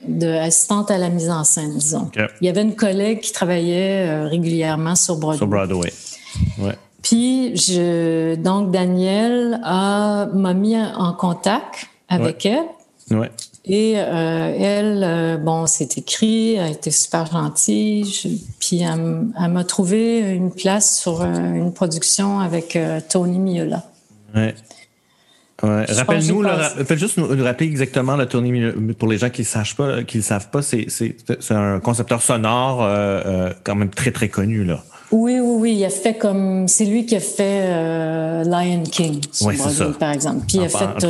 [SPEAKER 2] de assistante à la mise en scène, disons. Il y avait une collègue qui travaillait euh, régulièrement sur Broadway.
[SPEAKER 1] Sur Broadway. Ouais.
[SPEAKER 2] Puis, je, donc, Daniel m'a mis en contact avec
[SPEAKER 1] elle. Ouais.
[SPEAKER 2] Et euh, elle, euh, bon, c'est écrit, elle a été super gentille. puis, elle, m'a trouvé une place sur une production avec Tony Miola.
[SPEAKER 1] Ouais. Rappelle-nous, fais juste nous, rappeler exactement la tournée pour les gens qui ne pas, qui le savent pas. C'est un concepteur sonore euh, euh, quand même très très connu là.
[SPEAKER 2] Oui, oui, oui. Il a fait comme c'est lui qui a fait euh, Lion King, par exemple. Puis il a fait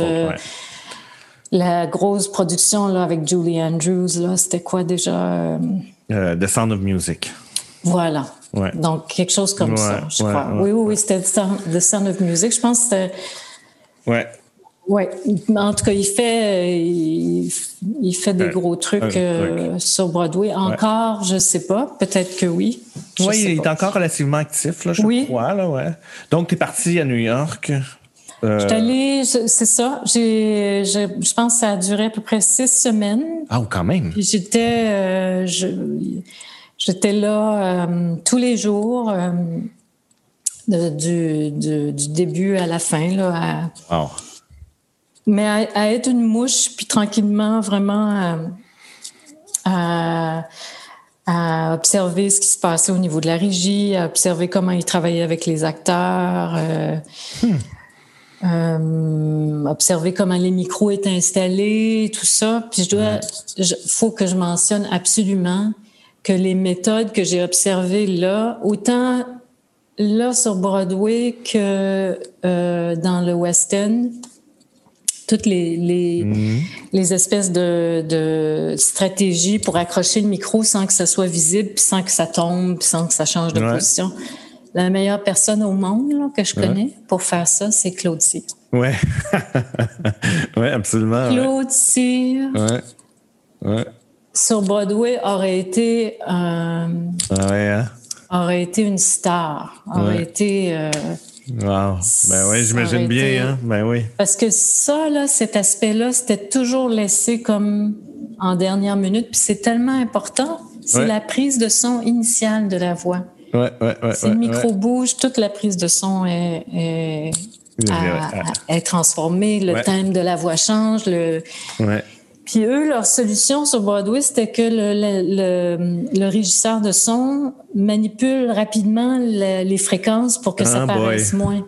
[SPEAKER 2] la grosse production là avec Julie Andrews là. C'était quoi déjà
[SPEAKER 1] The Sound of Music.
[SPEAKER 2] Voilà. Donc, quelque chose comme ça, je crois. oui, oui, oui, c'était The Sound of Music. Je pense que c'était.
[SPEAKER 1] Ouais.
[SPEAKER 2] Oui, en tout cas, il fait, il, fait des gros trucs euh, sur Broadway. Encore, je ne sais pas. Peut-être que oui.
[SPEAKER 1] Oui, il est encore relativement actif, là, je
[SPEAKER 2] oui.
[SPEAKER 1] crois. Là, ouais. Donc, tu es parti à New York.
[SPEAKER 2] Euh... Je suis allée, c'est ça. J'ai, je, pense que ça a duré à peu près six semaines.
[SPEAKER 1] Ah, quand même.
[SPEAKER 2] J'étais, euh, j'étais là euh, tous les jours, du, du, début à la fin. Là,
[SPEAKER 1] à,
[SPEAKER 2] mais à, être une mouche, puis tranquillement, vraiment à, à, observer ce qui se passait au niveau de la régie, à observer comment ils travaillaient avec les acteurs, euh, hmm. Euh, observer comment les micros étaient installés, tout ça. Puis je dois, faut que je mentionne absolument que les méthodes que j'ai observées là, autant là sur Broadway que euh, dans le West End, toutes les, les, mhm. les espèces de, de, stratégies pour accrocher le micro sans que ça soit visible, puis sans que ça tombe, puis sans que ça change de position. La meilleure personne au monde que je connais pour faire ça, c'est Claude Cyr.
[SPEAKER 1] Ouais, absolument.
[SPEAKER 2] Claude Cyr.
[SPEAKER 1] Ouais. Ouais.
[SPEAKER 2] Sur Broadway aurait été
[SPEAKER 1] euh, ouais, hein?
[SPEAKER 2] aurait été une star, aurait été euh,
[SPEAKER 1] Wow. Ben oui, j'imagine bien, hein? Ben oui.
[SPEAKER 2] Parce que ça, là, cet aspect-là, c'était toujours laissé comme en dernière minute. Puis c'est tellement important. C'est la prise de son initiale de la voix.
[SPEAKER 1] Ouais, ouais, ouais.
[SPEAKER 2] Si le micro bouge, toute la prise de son est, est, transformée. Le thème de la voix change. Le... Puis eux, leur solution sur Broadway, c'était que le, le, le, régisseur de son manipule rapidement les fréquences pour que ça ah, paraisse moins.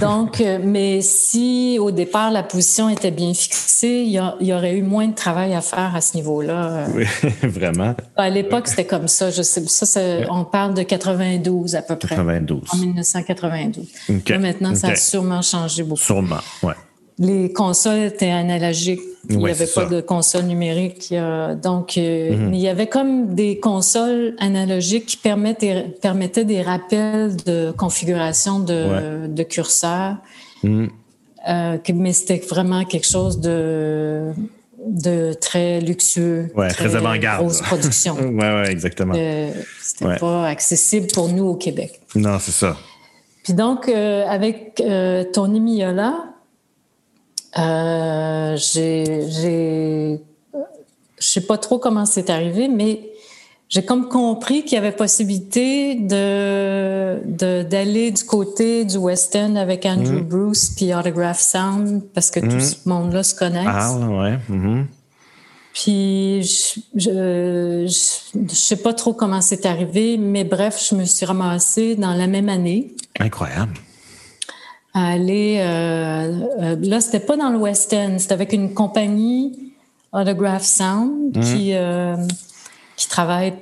[SPEAKER 2] Donc, euh, mais si au départ la position était bien fixée, il y, aurait eu moins de travail à faire à ce niveau-là.
[SPEAKER 1] Oui, vraiment.
[SPEAKER 2] À l'époque, c'était comme ça. Je sais, ça, on parle de 92 à peu près.
[SPEAKER 1] 92.
[SPEAKER 2] En 1992. maintenant, ça a sûrement changé beaucoup.
[SPEAKER 1] Sûrement, oui
[SPEAKER 2] les consoles étaient analogiques. Il n'y avait pas de console numérique. donc, euh, mhm. il y avait comme des consoles analogiques qui permettaient, permettaient des rappels de configuration de, de curseur. Mhm. Euh, mais c'était vraiment quelque chose de, de très luxueux.
[SPEAKER 1] Ouais, très, avant-garde.
[SPEAKER 2] Grosse production.
[SPEAKER 1] oui, ouais, exactement.
[SPEAKER 2] Euh, c'était pas accessible pour nous au Québec.
[SPEAKER 1] Non, c'est ça.
[SPEAKER 2] Puis donc, avec Tony Miola, euh, j'ai, je sais pas trop comment c'est arrivé, mais j'ai comme compris qu'il y avait possibilité de, d'aller du côté du West End avec Andrew mm. Bruce puis Autograph Sound parce que tout mm. ce monde-là se connaît.
[SPEAKER 1] Ah ouais. Mm-hmm.
[SPEAKER 2] Puis je, je, je, sais pas trop comment c'est arrivé, mais bref, je me suis ramassée dans la même année.
[SPEAKER 1] Incroyable
[SPEAKER 2] à aller. Euh, euh, là, c'était pas dans le West End, c'était avec une compagnie, Autograph Sound, mhm. qui, euh, qui travaille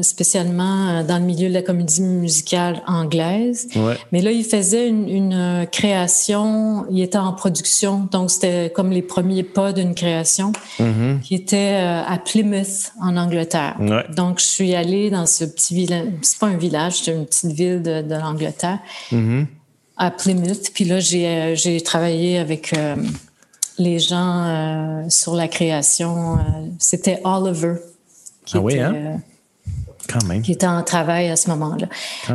[SPEAKER 2] spécialement dans le milieu de la comédie musicale anglaise. Mais là, il faisait une, une, création, il était en production, donc c'était comme les premiers pas d'une création
[SPEAKER 1] mhm.
[SPEAKER 2] qui était à Plymouth, en Angleterre. Donc, je suis allée dans ce petit village, c'est pas un village, c'est une petite ville de, de l'Angleterre.
[SPEAKER 1] Mhm
[SPEAKER 2] à Plymouth. Puis là, j'ai, euh, j'ai travaillé avec euh, les gens euh, sur la création. c'était Oliver.
[SPEAKER 1] Qui ah oui, hein? Quand même.
[SPEAKER 2] Qui était en travail à ce moment-là.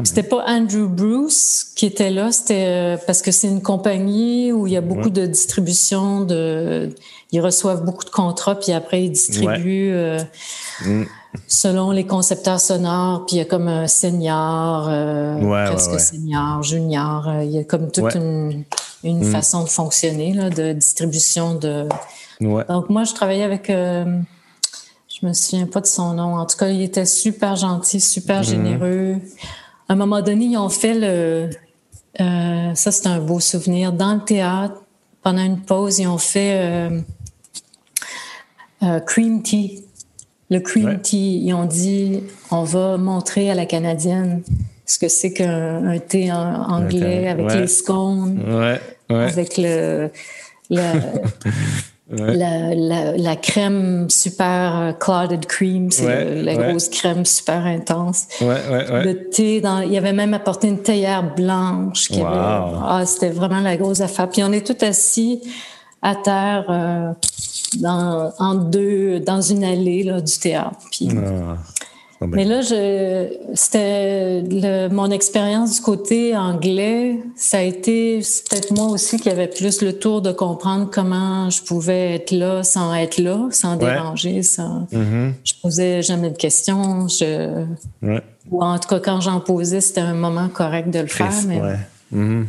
[SPEAKER 2] C'était pas Andrew Bruce qui était là, c'était parce que c'est une compagnie où il y a beaucoup de distribution, de, ils reçoivent beaucoup de contrats, puis après ils distribuent. Mm selon les concepteurs sonores, puis il y a comme un senior, euh, presque senior, junior. Euh, il y a comme toute une, une mm. façon de fonctionner, là, de distribution de. Donc moi, je travaillais avec. Euh, je me souviens pas de son nom. En tout cas, il était super gentil, super mm. généreux. À un moment donné, ils ont fait le. ça, c'est un beau souvenir. Dans le théâtre, pendant une pause, ils ont fait Cream Tea. Le cream tea, ils ont dit on va montrer à la Canadienne ce que c'est qu'un thé anglais avec les scones, avec le, La, crème super euh, clouded cream, c'est la grosse crème super intense.
[SPEAKER 1] Le
[SPEAKER 2] thé, dans, il y avait même apporté une théière blanche. Qui ah, c'était vraiment la grosse affaire. Puis on est tout assis à terre euh, dans, en deux, dans une allée là, du théâtre. Puis, ah. Mais là, c'était mon expérience du côté anglais. Ça a été peut-être moi aussi qui avait plus le tour de comprendre comment je pouvais être là sans être là, sans déranger. Sans, mm-hmm. Je posais jamais de questions. Je, Ou en tout cas, quand j'en posais, c'était un moment correct de le faire. Mais, mm-hmm. mm.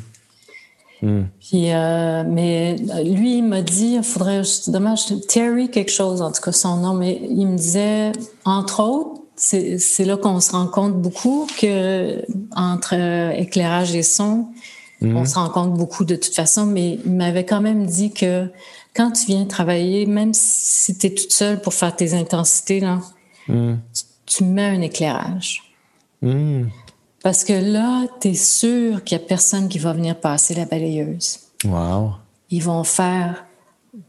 [SPEAKER 2] Puis, euh, mais lui, il m'a dit, il faudrait, dommage, Terry quelque chose, en tout cas son nom, mais il me disait, entre autres, c'est là qu'on se rend compte beaucoup que entre euh, éclairage et son, mhm. on se rend compte beaucoup de toute façon, mais il m'avait quand même dit que quand tu viens travailler, même si tu es toute seule pour faire tes intensités, là, mhm. tu, mets un éclairage. Parce que là, tu es sûr qu'il n'y a personne qui va venir passer la balayeuse.
[SPEAKER 1] Wow.
[SPEAKER 2] Ils vont faire.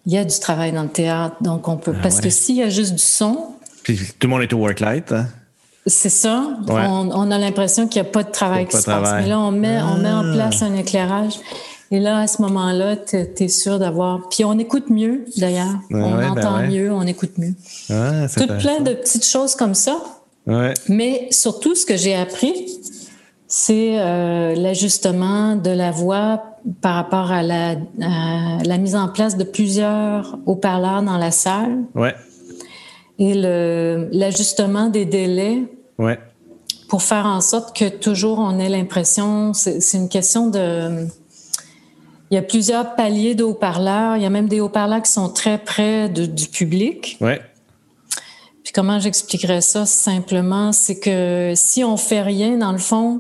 [SPEAKER 2] Il y a du travail dans le théâtre, donc on peut. Ah parce que s'il y a juste du son,
[SPEAKER 1] tout le monde est au worklight. Hein?
[SPEAKER 2] C'est ça. On, a l'impression qu'il n'y a pas de travail qui se passe. Mais là, on met, on met en ah. place un éclairage. Et là, à ce moment-là, tu es, sûr d'avoir. Puis on écoute mieux, d'ailleurs. on ben entend mieux, on écoute mieux. Ah, Tout plein de petites choses comme ça. Mais surtout, ce que j'ai appris, c'est euh, l'ajustement de la voix par rapport à la, à la, mise en place de plusieurs haut-parleurs dans la salle.
[SPEAKER 1] Ouais
[SPEAKER 2] et l'ajustement des délais
[SPEAKER 1] ouais.
[SPEAKER 2] pour faire en sorte que toujours on ait l'impression, c'est une question de... Il y a plusieurs paliers de haut-parleurs. Il y a même des haut-parleurs qui sont très près du public.
[SPEAKER 1] Ouais.
[SPEAKER 2] Puis comment j'expliquerais ça simplement, c'est que si on fait rien, dans le fond,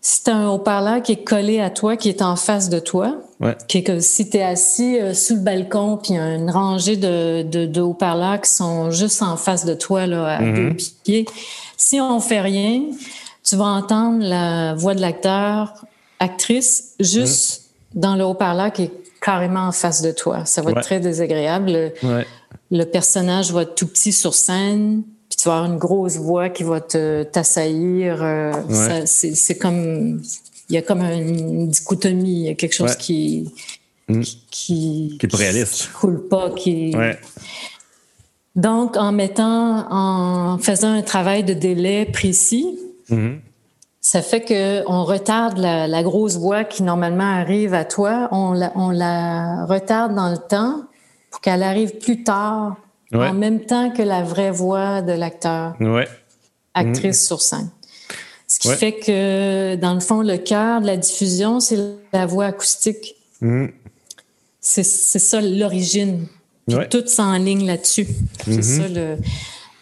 [SPEAKER 2] si tu un haut-parleur qui est collé à toi, qui est en face de toi, qui est que si tu es assis euh, sous le balcon, puis il y a une rangée de, de, haut-parleurs qui sont juste en face de toi, là, à deux mm-hmm. pieds, si on fait rien, tu vas entendre la voix de l'acteur, actrice, juste mm. dans le haut-parleur qui est carrément en face de toi. Ça va être très désagréable. Le personnage va être tout petit sur scène tu vas avoir une grosse voix qui va te t'assaillir. Euh, c'est comme il y a comme une dichotomie, il y a quelque chose qui,
[SPEAKER 1] mm. qui, qui est réaliste,
[SPEAKER 2] qui coule pas, qui. Donc, en mettant, en faisant un travail de délai précis, mm-hmm. ça fait que on retarde la, grosse voix qui normalement arrive à toi, on la, on la retarde dans le temps pour qu'elle arrive plus tard en même temps que la vraie voix de l'acteur, actrice mm. sur scène. Ce qui fait que, dans le fond, le cœur de la diffusion, c'est la voix acoustique. Mm. C'est ça l'origine. Puis tout s'enligne là-dessus. C'est ça le.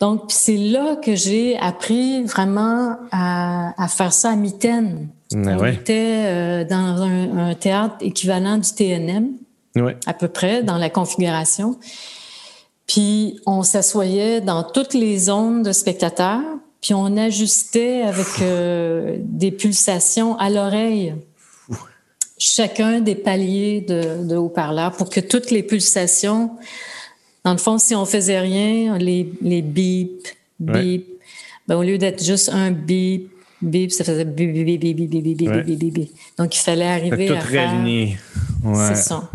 [SPEAKER 2] Donc, c'est là que j'ai appris vraiment à, faire ça à mitaine. On était euh, dans un, théâtre équivalent du TNM, à peu près, dans la configuration. Puis on s'assoyait dans toutes les zones de spectateurs, puis on ajustait avec euh, des pulsations à l'oreille chacun des paliers de, de haut-parleurs pour que toutes les pulsations, dans le fond, si on faisait rien, les, les bip, bip, ben, au lieu d'être juste un bip, bip, ça faisait bip, bip, bip, bip, bip, bip, bip, bip, bip, Donc il fallait arriver à faire. C'est ça.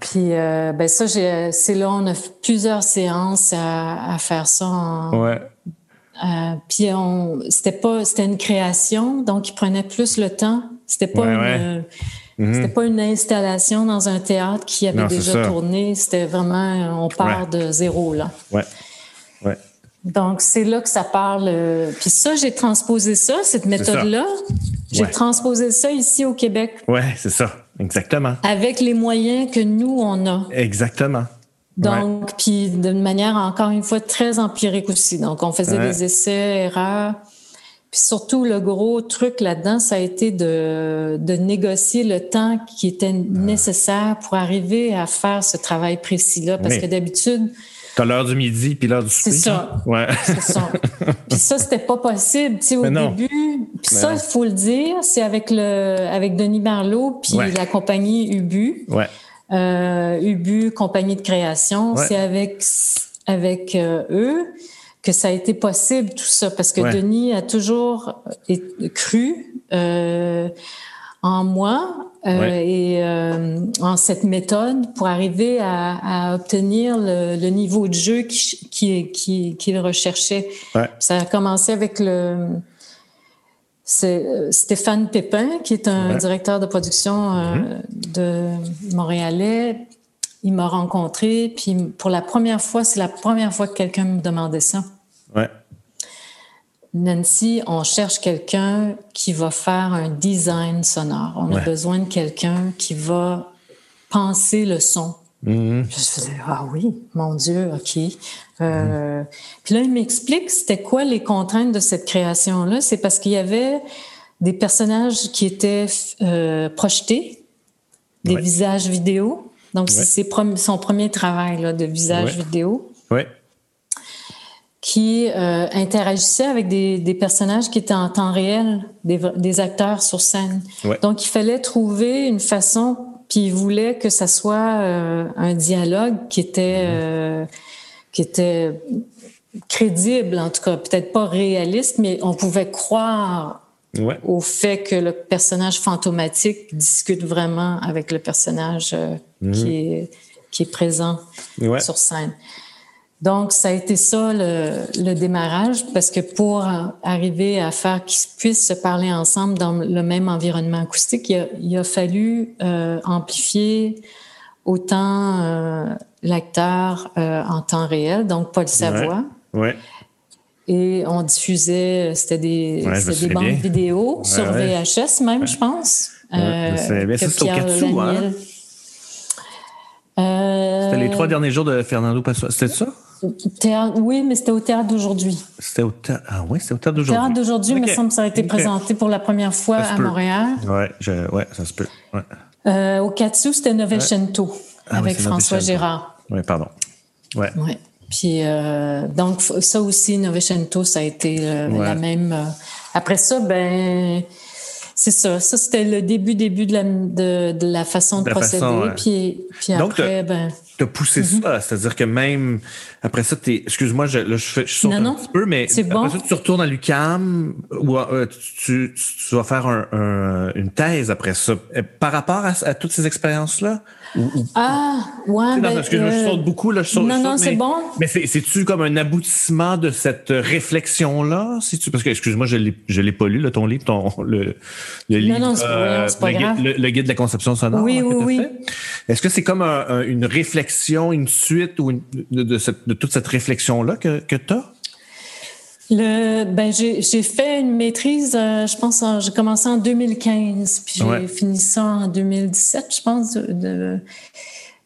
[SPEAKER 2] Puis euh, ben ça, c'est là on a plusieurs séances à, faire ça. En,
[SPEAKER 1] ouais.
[SPEAKER 2] Euh, puis on, c'était pas, c'était une création, donc il prenait plus le temps. C'était pas une, mhm. c'était pas une installation dans un théâtre qui avait déjà tourné. C'était vraiment, on part de zéro là.
[SPEAKER 1] Ouais. Ouais.
[SPEAKER 2] Donc, c'est là que ça parle. Euh, puis ça, j'ai transposé ça, cette méthode-là. J'ai transposé ça ici au Québec.
[SPEAKER 1] Ouais, c'est ça. Exactement.
[SPEAKER 2] Avec les moyens que nous, on a.
[SPEAKER 1] Exactement.
[SPEAKER 2] Donc, puis d'une manière, encore une fois, très empirique aussi. Donc, on faisait des essais, erreurs. Puis surtout, le gros truc là-dedans, ça a été de, de négocier le temps qui était nécessaire pour arriver à faire ce travail précis-là. Parce que d'habitude,
[SPEAKER 1] T'as l'heure du midi puis l'heure du souper.
[SPEAKER 2] C'est ça. Ouais. C'est ça. puis ça, c'était pas possible. Tu sais, au début, puis ça, il faut le dire, c'est avec le avec Denis Barlow puis la compagnie Ubu.
[SPEAKER 1] Ouais.
[SPEAKER 2] euh, Ubu, compagnie de création. C'est avec, avec euh, eux que ça a été possible, tout ça, parce que Denis a toujours cru euh, en moi euh, et euh, en cette méthode pour arriver à, à obtenir le, le, niveau de jeu qu'il qui, qui, qui recherchait. Ça a commencé avec le c'est Stéphane Pépin, qui est un directeur de production euh, mm-hmm. de Montréalais. Il m'a rencontré, puis pour la première fois, c'est la première fois que quelqu'un me demandait ça. Nancy, on cherche quelqu'un qui va faire un design sonore. On a besoin de quelqu'un qui va penser le son.
[SPEAKER 1] Mm-hmm.
[SPEAKER 2] Je faisais ah oui, mon Dieu, ok. Euh, puis là, il m'explique c'était quoi les contraintes de cette création-là. C'est parce qu'il y avait des personnages qui étaient euh, projetés, des visages vidéo. Donc, c'est son premier travail là, de visage vidéo.
[SPEAKER 1] Ouais
[SPEAKER 2] qui euh, interagissait avec des, des, personnages qui étaient en temps réel, des, des acteurs sur scène. Donc, il fallait trouver une façon, puis il voulait que ça soit euh, un dialogue qui était, mm-hmm. euh, qui était crédible, en tout cas, peut-être pas réaliste, mais on pouvait croire au fait que le personnage fantomatique discute vraiment avec le personnage mm-hmm. qui, est, qui est présent sur scène. Donc, ça a été ça le, démarrage, parce que pour arriver à faire qu'ils puissent se parler ensemble dans le même environnement acoustique, il a, fallu euh, amplifier autant euh, l'acteur euh, en temps réel, donc Paul Savoie.
[SPEAKER 1] Ouais.
[SPEAKER 2] Et on diffusait, c'était des, des bandes vidéo sur VHS même, je pense.
[SPEAKER 1] c'est au Katsu, hein? C'était les trois derniers jours de Fernando Passoa. C'était ça?
[SPEAKER 2] Oui, mais c'était au théâtre d'aujourd'hui.
[SPEAKER 1] C'était au théâtre. Ah oui, c'était au théâtre d'aujourd'hui.
[SPEAKER 2] Théâtre d'aujourd'hui, mais semble que ça a été présenté pour la première fois à Montréal.
[SPEAKER 1] Oui, ouais, ça se peut.
[SPEAKER 2] Euh, au Katsu, c'était Novecento ah avec François Gérard.
[SPEAKER 1] Oui, pardon. Ouais.
[SPEAKER 2] ouais. Puis euh, donc ça aussi, Novecento, ça a été euh, la même. après ça, ben c'est ça. Ça, c'était le début, début de la, de, de la façon de, procéder. Puis, puis après, ben.
[SPEAKER 1] T'as poussé mm-hmm. ça, c'est-à-dire que même après ça, t'es. Excuse-moi, je, là, je, fais, je saute un petit peu, mais après
[SPEAKER 2] bon.
[SPEAKER 1] ça, tu retournes à l'UCAM ou euh, tu, tu, vas faire un, une thèse après ça. Par rapport à, à toutes ces expériences-là?
[SPEAKER 2] ah, ouais.
[SPEAKER 1] Ben, excuse-moi, je euh, saute beaucoup, là, je saute.
[SPEAKER 2] Non, non, c'est bon.
[SPEAKER 1] Mais c'est-tu comme un aboutissement de cette réflexion-là? tu parce que, excuse-moi, je l'ai, l'ai pas lu, là, ton livre, ton, le, le livre.
[SPEAKER 2] Non, c'est euh,
[SPEAKER 1] le,
[SPEAKER 2] grave.
[SPEAKER 1] Guide, le, guide de la conception sonore.
[SPEAKER 2] Oui, oui, oui.
[SPEAKER 1] Est-ce que c'est comme un, une réflexion, une suite ou une, de, cette, de, toute cette réflexion-là que, que tu as?
[SPEAKER 2] Le, ben j'ai fait une maîtrise, euh, je pense, j'ai commencé en 2015, puis j'ai fini ça en 2017, je pense. De,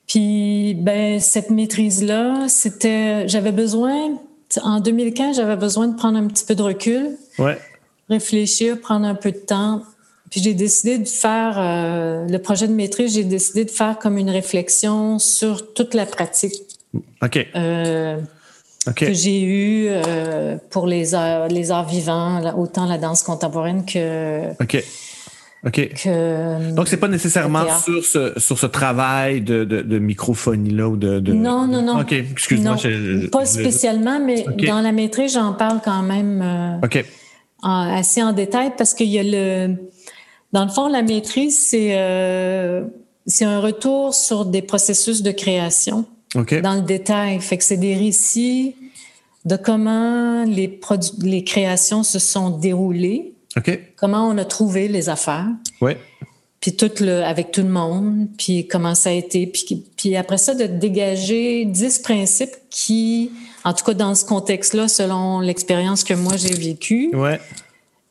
[SPEAKER 2] puis ben cette maîtrise-là, c'était, j'avais besoin, en 2015, j'avais besoin de prendre un petit peu de recul,
[SPEAKER 1] ouais.
[SPEAKER 2] Réfléchir, prendre un peu de temps. Puis j'ai décidé de faire euh, le projet de maîtrise, j'ai décidé de faire comme une réflexion sur toute la pratique.
[SPEAKER 1] OK.
[SPEAKER 2] Euh, que j'ai eu euh, pour les arts, les arts vivants, autant la danse contemporaine que.
[SPEAKER 1] OK. OK.
[SPEAKER 2] Que,
[SPEAKER 1] Donc, c'est pas nécessairement sur ce, sur ce travail de, de, de microphonie-là ou de, de,
[SPEAKER 2] Non, non, non.
[SPEAKER 1] OK, excuse-moi.
[SPEAKER 2] Pas spécialement, mais dans la maîtrise, j'en parle quand même euh, Assez en détail parce qu'il y a le. Dans le fond, la maîtrise, c'est euh, un retour sur des processus de création dans le détail. Fait que c'est des récits de comment les, les créations se sont déroulées, comment on a trouvé les affaires.
[SPEAKER 1] Ouais.
[SPEAKER 2] Puis tout le, avec tout le monde, puis comment ça a été. Puis, puis après ça, de dégager dix principes qui, en tout cas dans ce contexte-là, selon l'expérience que moi j'ai vécue,
[SPEAKER 1] ouais.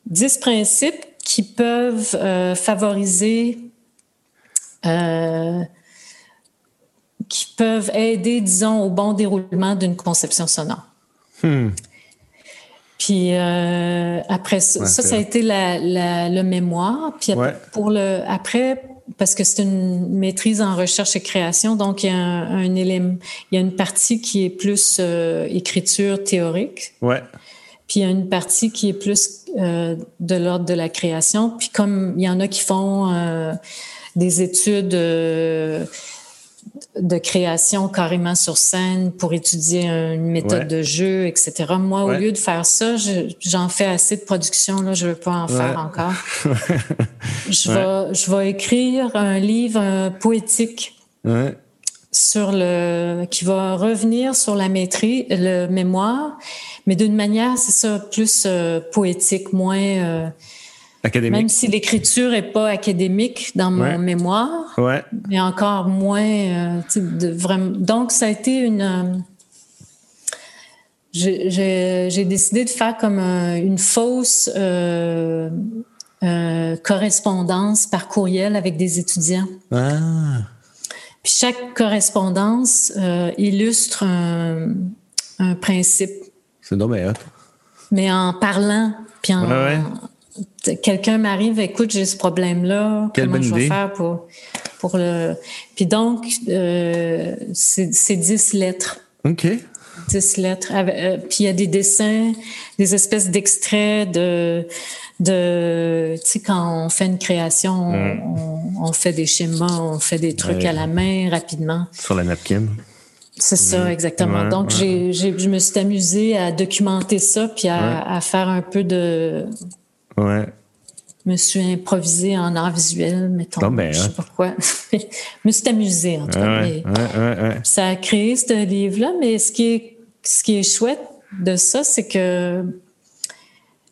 [SPEAKER 2] dix principes qui peuvent euh, favoriser euh, qui peuvent aider, disons, au bon déroulement d'une conception sonore.
[SPEAKER 1] Hmm.
[SPEAKER 2] Puis euh, après ça, ça, a été la, le mémoire. Puis après, pour le après, parce que c'est une maîtrise en recherche et création, donc il y a un, élément, il y a une partie qui est plus euh, écriture théorique.
[SPEAKER 1] Ouais.
[SPEAKER 2] Puis il y a une partie qui est plus euh, de l'ordre de la création. Puis comme il y en a qui font des études de création carrément sur scène pour étudier une méthode de jeu, etc. Moi, au lieu de faire ça, j'en fais assez de production, là, je ne veux pas en faire encore. je, vais, je vais écrire un livre poétique sur le qui va revenir sur la maîtrise, le mémoire, mais d'une manière, c'est ça, plus euh, poétique, moins euh,
[SPEAKER 1] académique.
[SPEAKER 2] Même si l'écriture est pas académique dans mon mémoire,
[SPEAKER 1] ouais.
[SPEAKER 2] mais encore moins euh, de vraiment. Donc ça a été une j'ai décidé de faire comme une fausse correspondance par courriel avec des étudiants.
[SPEAKER 1] Ah.
[SPEAKER 2] Puis chaque correspondance euh, illustre un, principe.
[SPEAKER 1] C'est dommage.
[SPEAKER 2] Mais en parlant, puis en, quelqu'un m'arrive, écoute, j'ai ce problème-là, comment je vais faire pour, pour le... Puis donc, euh, c'est dix lettres.
[SPEAKER 1] OK.
[SPEAKER 2] Dix lettres. Euh, puis il y a des dessins, des espèces d'extraits de de, tu sais, quand on fait une création, mm. on, fait des schémas, on fait des trucs à la main rapidement.
[SPEAKER 1] Sur la napkin.
[SPEAKER 2] C'est ça, exactement. Donc, j'ai, je me suis amusée à documenter ça, puis à, faire un peu de.
[SPEAKER 1] Ouais.
[SPEAKER 2] Je me suis improvisée en art visuel, mettons.
[SPEAKER 1] Non, ben,
[SPEAKER 2] je sais hein. pas pourquoi. je me suis amusée, en tout cas. ça a créé ce livre-là, mais ce qui est, ce qui est chouette de ça, c'est que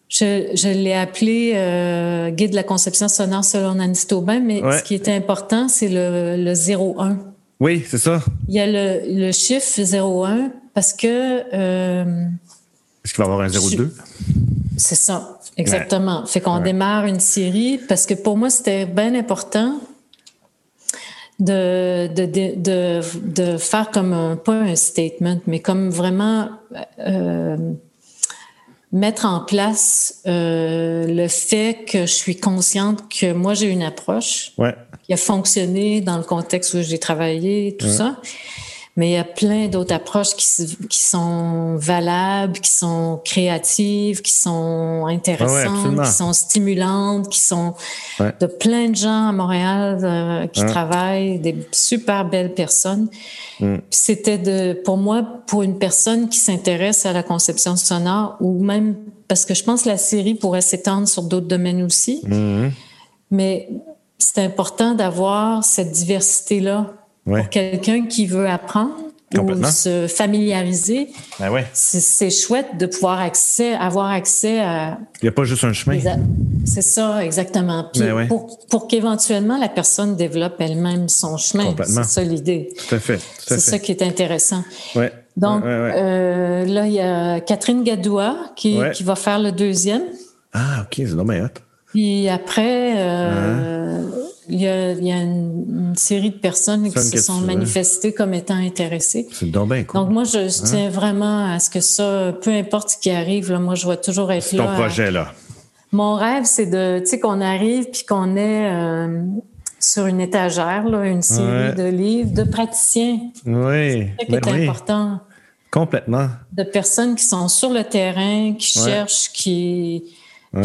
[SPEAKER 2] je, l'ai appelé euh, Guide de la conception sonore selon Nancy Taubin, mais ce qui est important, c'est le, le 0-1.
[SPEAKER 1] Oui, c'est ça.
[SPEAKER 2] Il y a le, le chiffre 0-1 parce que. Euh,
[SPEAKER 1] Est-ce qu'il va y avoir un 0-2?
[SPEAKER 2] C'est ça, exactement. Fait qu'on démarre une série parce que pour moi, c'était bien important de, de, de, de, faire comme un, pas un statement, mais comme vraiment. Euh, mettre en place euh, le fait que je suis consciente que moi j'ai une approche qui a fonctionné dans le contexte où j'ai travaillé, tout ça. Mais il y a plein d'autres approches qui, qui, sont valables, qui sont créatives, qui sont intéressantes, qui sont stimulantes, qui sont de plein de gens à Montréal euh, qui travaillent, des super belles personnes. Mm. C'était de, pour moi, pour une personne qui s'intéresse à la conception sonore ou même parce que je pense que la série pourrait s'étendre sur d'autres domaines aussi. Mm-hmm. Mais c'est important d'avoir cette diversité-là pour quelqu'un qui veut apprendre ou se familiariser.
[SPEAKER 1] Ben ouais.
[SPEAKER 2] C'est chouette de pouvoir accès, avoir accès à.
[SPEAKER 1] Il n'y a pas juste un chemin.
[SPEAKER 2] C'est ça, exactement. Puis ben pour, pour qu'éventuellement la personne développe elle-même son chemin. C'est ça l'idée.
[SPEAKER 1] Tout à fait.
[SPEAKER 2] C'est ça qui est intéressant.
[SPEAKER 1] Ouais.
[SPEAKER 2] Donc euh, là, il y a Catherine Gadoua qui, qui va faire le deuxième.
[SPEAKER 1] Ah, OK, c'est normal.
[SPEAKER 2] Puis après, euh, ah. Il y a, il y a une, série de personnes qui se sont manifestées comme étant intéressées.
[SPEAKER 1] C'est donc bien
[SPEAKER 2] cool. Donc moi, je, hein? tiens vraiment à ce que ça, peu importe ce qui arrive, là, moi, je vais toujours être là.
[SPEAKER 1] ton projet, là.
[SPEAKER 2] Mon rêve, c'est de, tu sais, qu'on arrive puis qu'on ait euh, sur une étagère, là, une série de livres de praticiens.
[SPEAKER 1] Oui.
[SPEAKER 2] C'est ça qui est ben important.
[SPEAKER 1] Complètement.
[SPEAKER 2] De personnes qui sont sur le terrain, qui cherchent, qui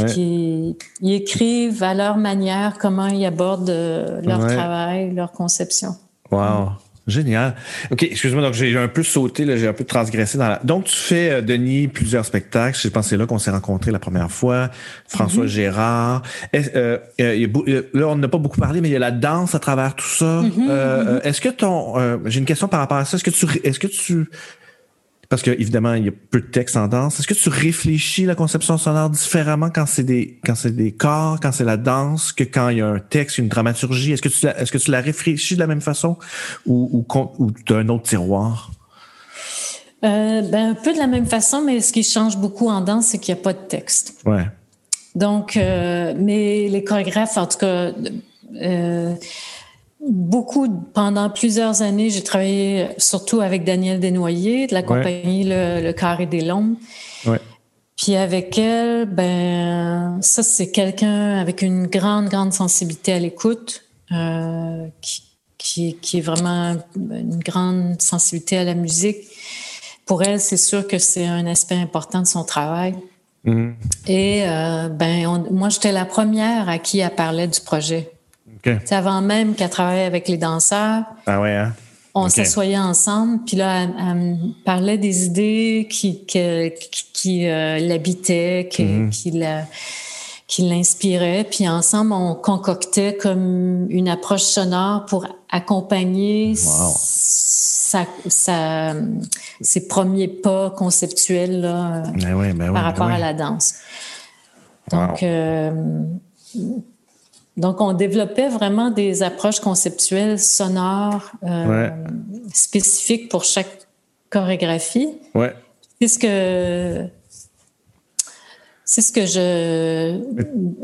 [SPEAKER 2] qui ils écrivent à leur manière comment ils abordent euh, leur travail, leur conception.
[SPEAKER 1] Wow. Génial. OK, excuse-moi, donc j'ai un peu sauté, j'ai un peu transgressé dans la... Donc, tu fais, euh, Denis, plusieurs spectacles. Je pense que c'est là qu'on s'est rencontrés la première fois. François mm-hmm. Gérard. Euh, là, on n'a pas beaucoup parlé, mais il y a la danse à travers tout ça. Mm-hmm, mm-hmm. Est-ce que ton... j'ai une question par rapport à ça. Est-ce que tu... Est-ce que tu parce qu'évidemment, il y a peu de texte en danse. Est-ce que tu réfléchis la conception sonore différemment quand c'est des quand c'est des corps, quand c'est la danse, que quand il y a un texte, une dramaturgie? Est-ce que tu est-ce que tu la réfléchis de la même façon ou ou, ou d'un autre tiroir?
[SPEAKER 2] Euh, ben, un peu de la même façon, mais ce qui change beaucoup en danse, c'est qu'il n'y a pas de texte.
[SPEAKER 1] Ouais.
[SPEAKER 2] Donc, euh, mais les chorégraphes, en tout cas, euh, beaucoup, pendant plusieurs années, j'ai travaillé surtout avec Danielle Desnoyers de la compagnie le, Carré des Lombes. Puis avec elle, ben ça c'est quelqu'un avec une grande grande sensibilité à l'écoute, euh, qui, qui, est vraiment une grande sensibilité à la musique. Pour elle, c'est sûr que c'est un aspect important de son travail. Mm-hmm. Et euh, ben moi j'étais la première à qui elle parlait du projet.
[SPEAKER 1] Okay.
[SPEAKER 2] Avant même qu'elle travaille avec les danseurs.
[SPEAKER 1] Ah ouais, hein?
[SPEAKER 2] on s'assoyait ensemble, puis là, elle, me parlait des idées qui, qui, qui euh, l'habitaient, qui, mm-hmm. qui la qui l'inspirait. Puis ensemble, on concoctait comme une approche sonore pour accompagner sa, sa, ses premiers pas conceptuels là, ben ben par rapport ben à la danse. Donc, euh, donc, on développait vraiment des approches conceptuelles sonores euh, spécifiques pour chaque chorégraphie.
[SPEAKER 1] Ouais.
[SPEAKER 2] C'est ce que c'est ce que je,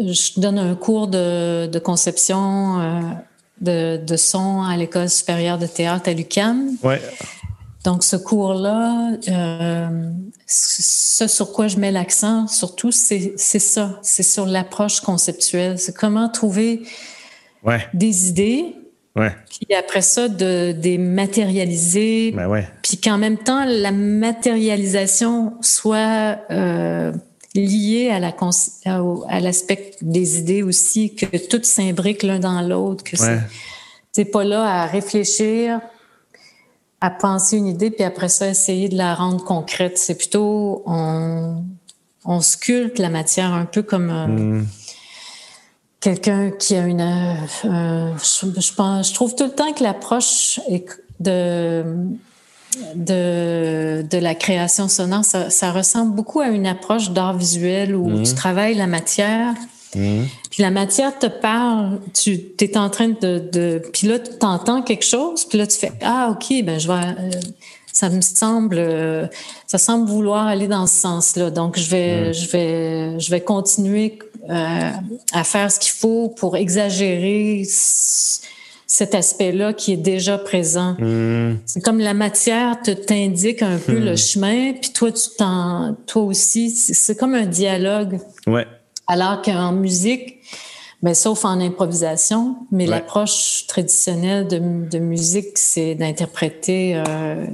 [SPEAKER 2] je donne un cours de, de conception euh, de, de, son à l'école supérieure de théâtre à.
[SPEAKER 1] Ouais.
[SPEAKER 2] Donc ce cours-là, euh, ce sur quoi je mets l'accent, surtout, c'est ça, c'est sur l'approche conceptuelle. C'est comment trouver
[SPEAKER 1] ouais.
[SPEAKER 2] des idées,
[SPEAKER 1] Ouais.
[SPEAKER 2] Puis après ça, de des matérialiser.
[SPEAKER 1] Ben ouais.
[SPEAKER 2] Puis qu'en même temps, la matérialisation soit euh, lié à la à l'aspect des idées aussi, que tout s'imbrique l'un dans l'autre, que c'est pas là à réfléchir, à penser une idée, puis après ça, essayer de la rendre concrète. C'est plutôt, on, on sculpte la matière un peu comme euh, hmm. quelqu'un qui a une... Euh, je, pense, je trouve tout le temps que l'approche de de, de la création sonore, ça, ça, ressemble beaucoup à une approche d'art visuel où mhm. tu travailles la matière. Puis la matière te parle, tu es en train de, de puis là tu entends quelque chose, puis là tu fais ah ok ben je vais euh, ça me semble euh, ça semble vouloir aller dans ce sens-là. Donc je vais mhm. je vais je vais continuer euh, à faire ce qu'il faut pour exagérer cet aspect-là qui est déjà présent. Hmm. C'est comme la matière te t'indique un peu le hmm. chemin, puis toi tu t'en, toi aussi, c'est comme un dialogue.
[SPEAKER 1] Ouais.
[SPEAKER 2] Alors qu'en musique, ben, sauf en improvisation, mais l'approche traditionnelle de, de musique, c'est d'interpréter. Euh,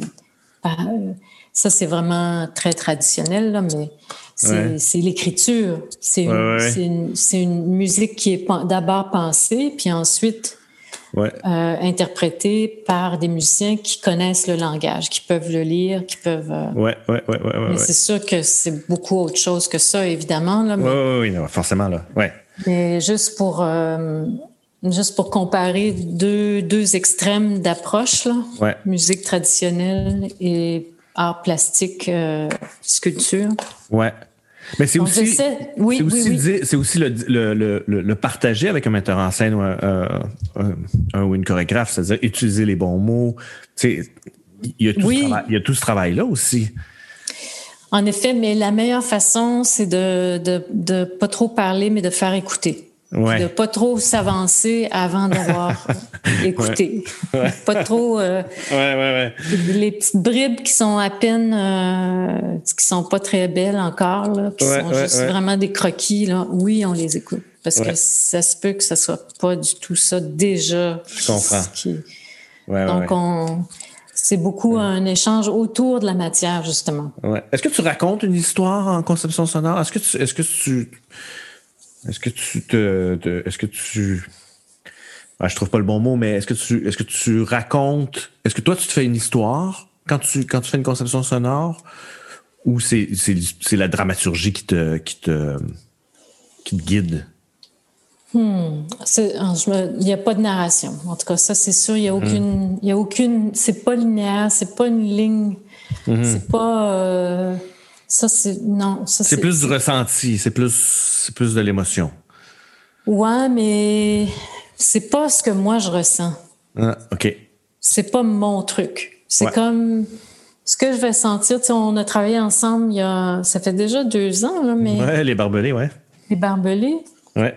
[SPEAKER 2] ça, c'est vraiment très traditionnel, là, mais c'est l'écriture. C'est une, une, musique qui est d'abord pensée, puis ensuite
[SPEAKER 1] ouais.
[SPEAKER 2] euh, interprété par des musiciens qui connaissent le langage, qui peuvent le lire, qui peuvent. Euh...
[SPEAKER 1] Ouais, ouais, ouais, ouais,
[SPEAKER 2] Mais c'est sûr que c'est beaucoup autre chose que ça, évidemment. Là,
[SPEAKER 1] mais... Oui, oui, forcément, là. Ouais.
[SPEAKER 2] Mais juste pour. Euh, juste pour comparer deux, deux extrêmes d'approche, là,
[SPEAKER 1] ouais.
[SPEAKER 2] musique traditionnelle et art plastique, euh, sculpture.
[SPEAKER 1] Ouais. Mais c'est aussi, c'est aussi, le, le, le, le, partager avec un metteur en scène ou un, un, ou une chorégraphe, c'est-à-dire utiliser les bons mots. Il y, a tout ce travail, il y a tout ce travail-là aussi.
[SPEAKER 2] En effet, mais la meilleure façon, c'est de, de, de pas trop parler, mais de faire écouter. Ouais. De pas trop s'avancer avant d'avoir écouté. Pas trop. Euh, les petites bribes qui sont à peine, euh, qui sont pas très belles encore, là, qui sont juste vraiment des croquis. Là. Oui, on les écoute parce que ça se peut que ça soit pas du tout ça déjà.
[SPEAKER 1] Je comprends.
[SPEAKER 2] Qui... Donc on. C'est beaucoup un échange autour de la matière, justement.
[SPEAKER 1] Est-ce que tu racontes une histoire en conception sonore? Est-ce que tu, est-ce que tu, est-ce que tu te, est-ce que tu ah, je trouve pas le bon mot, mais est-ce que tu est-ce que tu racontes est-ce que toi tu te fais une histoire quand tu quand tu fais une conception sonore ou c'est c'est, c'est la dramaturgie qui te qui te qui te guide?
[SPEAKER 2] Hmm. il n'y a pas de narration. En tout cas, ça, c'est sûr. Il n'y a aucune. Il y a aucune. C'est pas linéaire. C'est pas une ligne. Mm-hmm. C'est pas. Euh, ça, c'est. Non.
[SPEAKER 1] c'est plus du ressenti. C'est plus plus de l'émotion.
[SPEAKER 2] Ouais, mais c'est pas ce que moi je ressens.
[SPEAKER 1] Ah, OK.
[SPEAKER 2] C'est pas mon truc. C'est comme ce que je vais sentir. Tu on a travaillé ensemble il y a. Ça fait déjà deux ans, là, mais.
[SPEAKER 1] Ouais, les barbelés, ouais.
[SPEAKER 2] Les barbelés.
[SPEAKER 1] Ouais.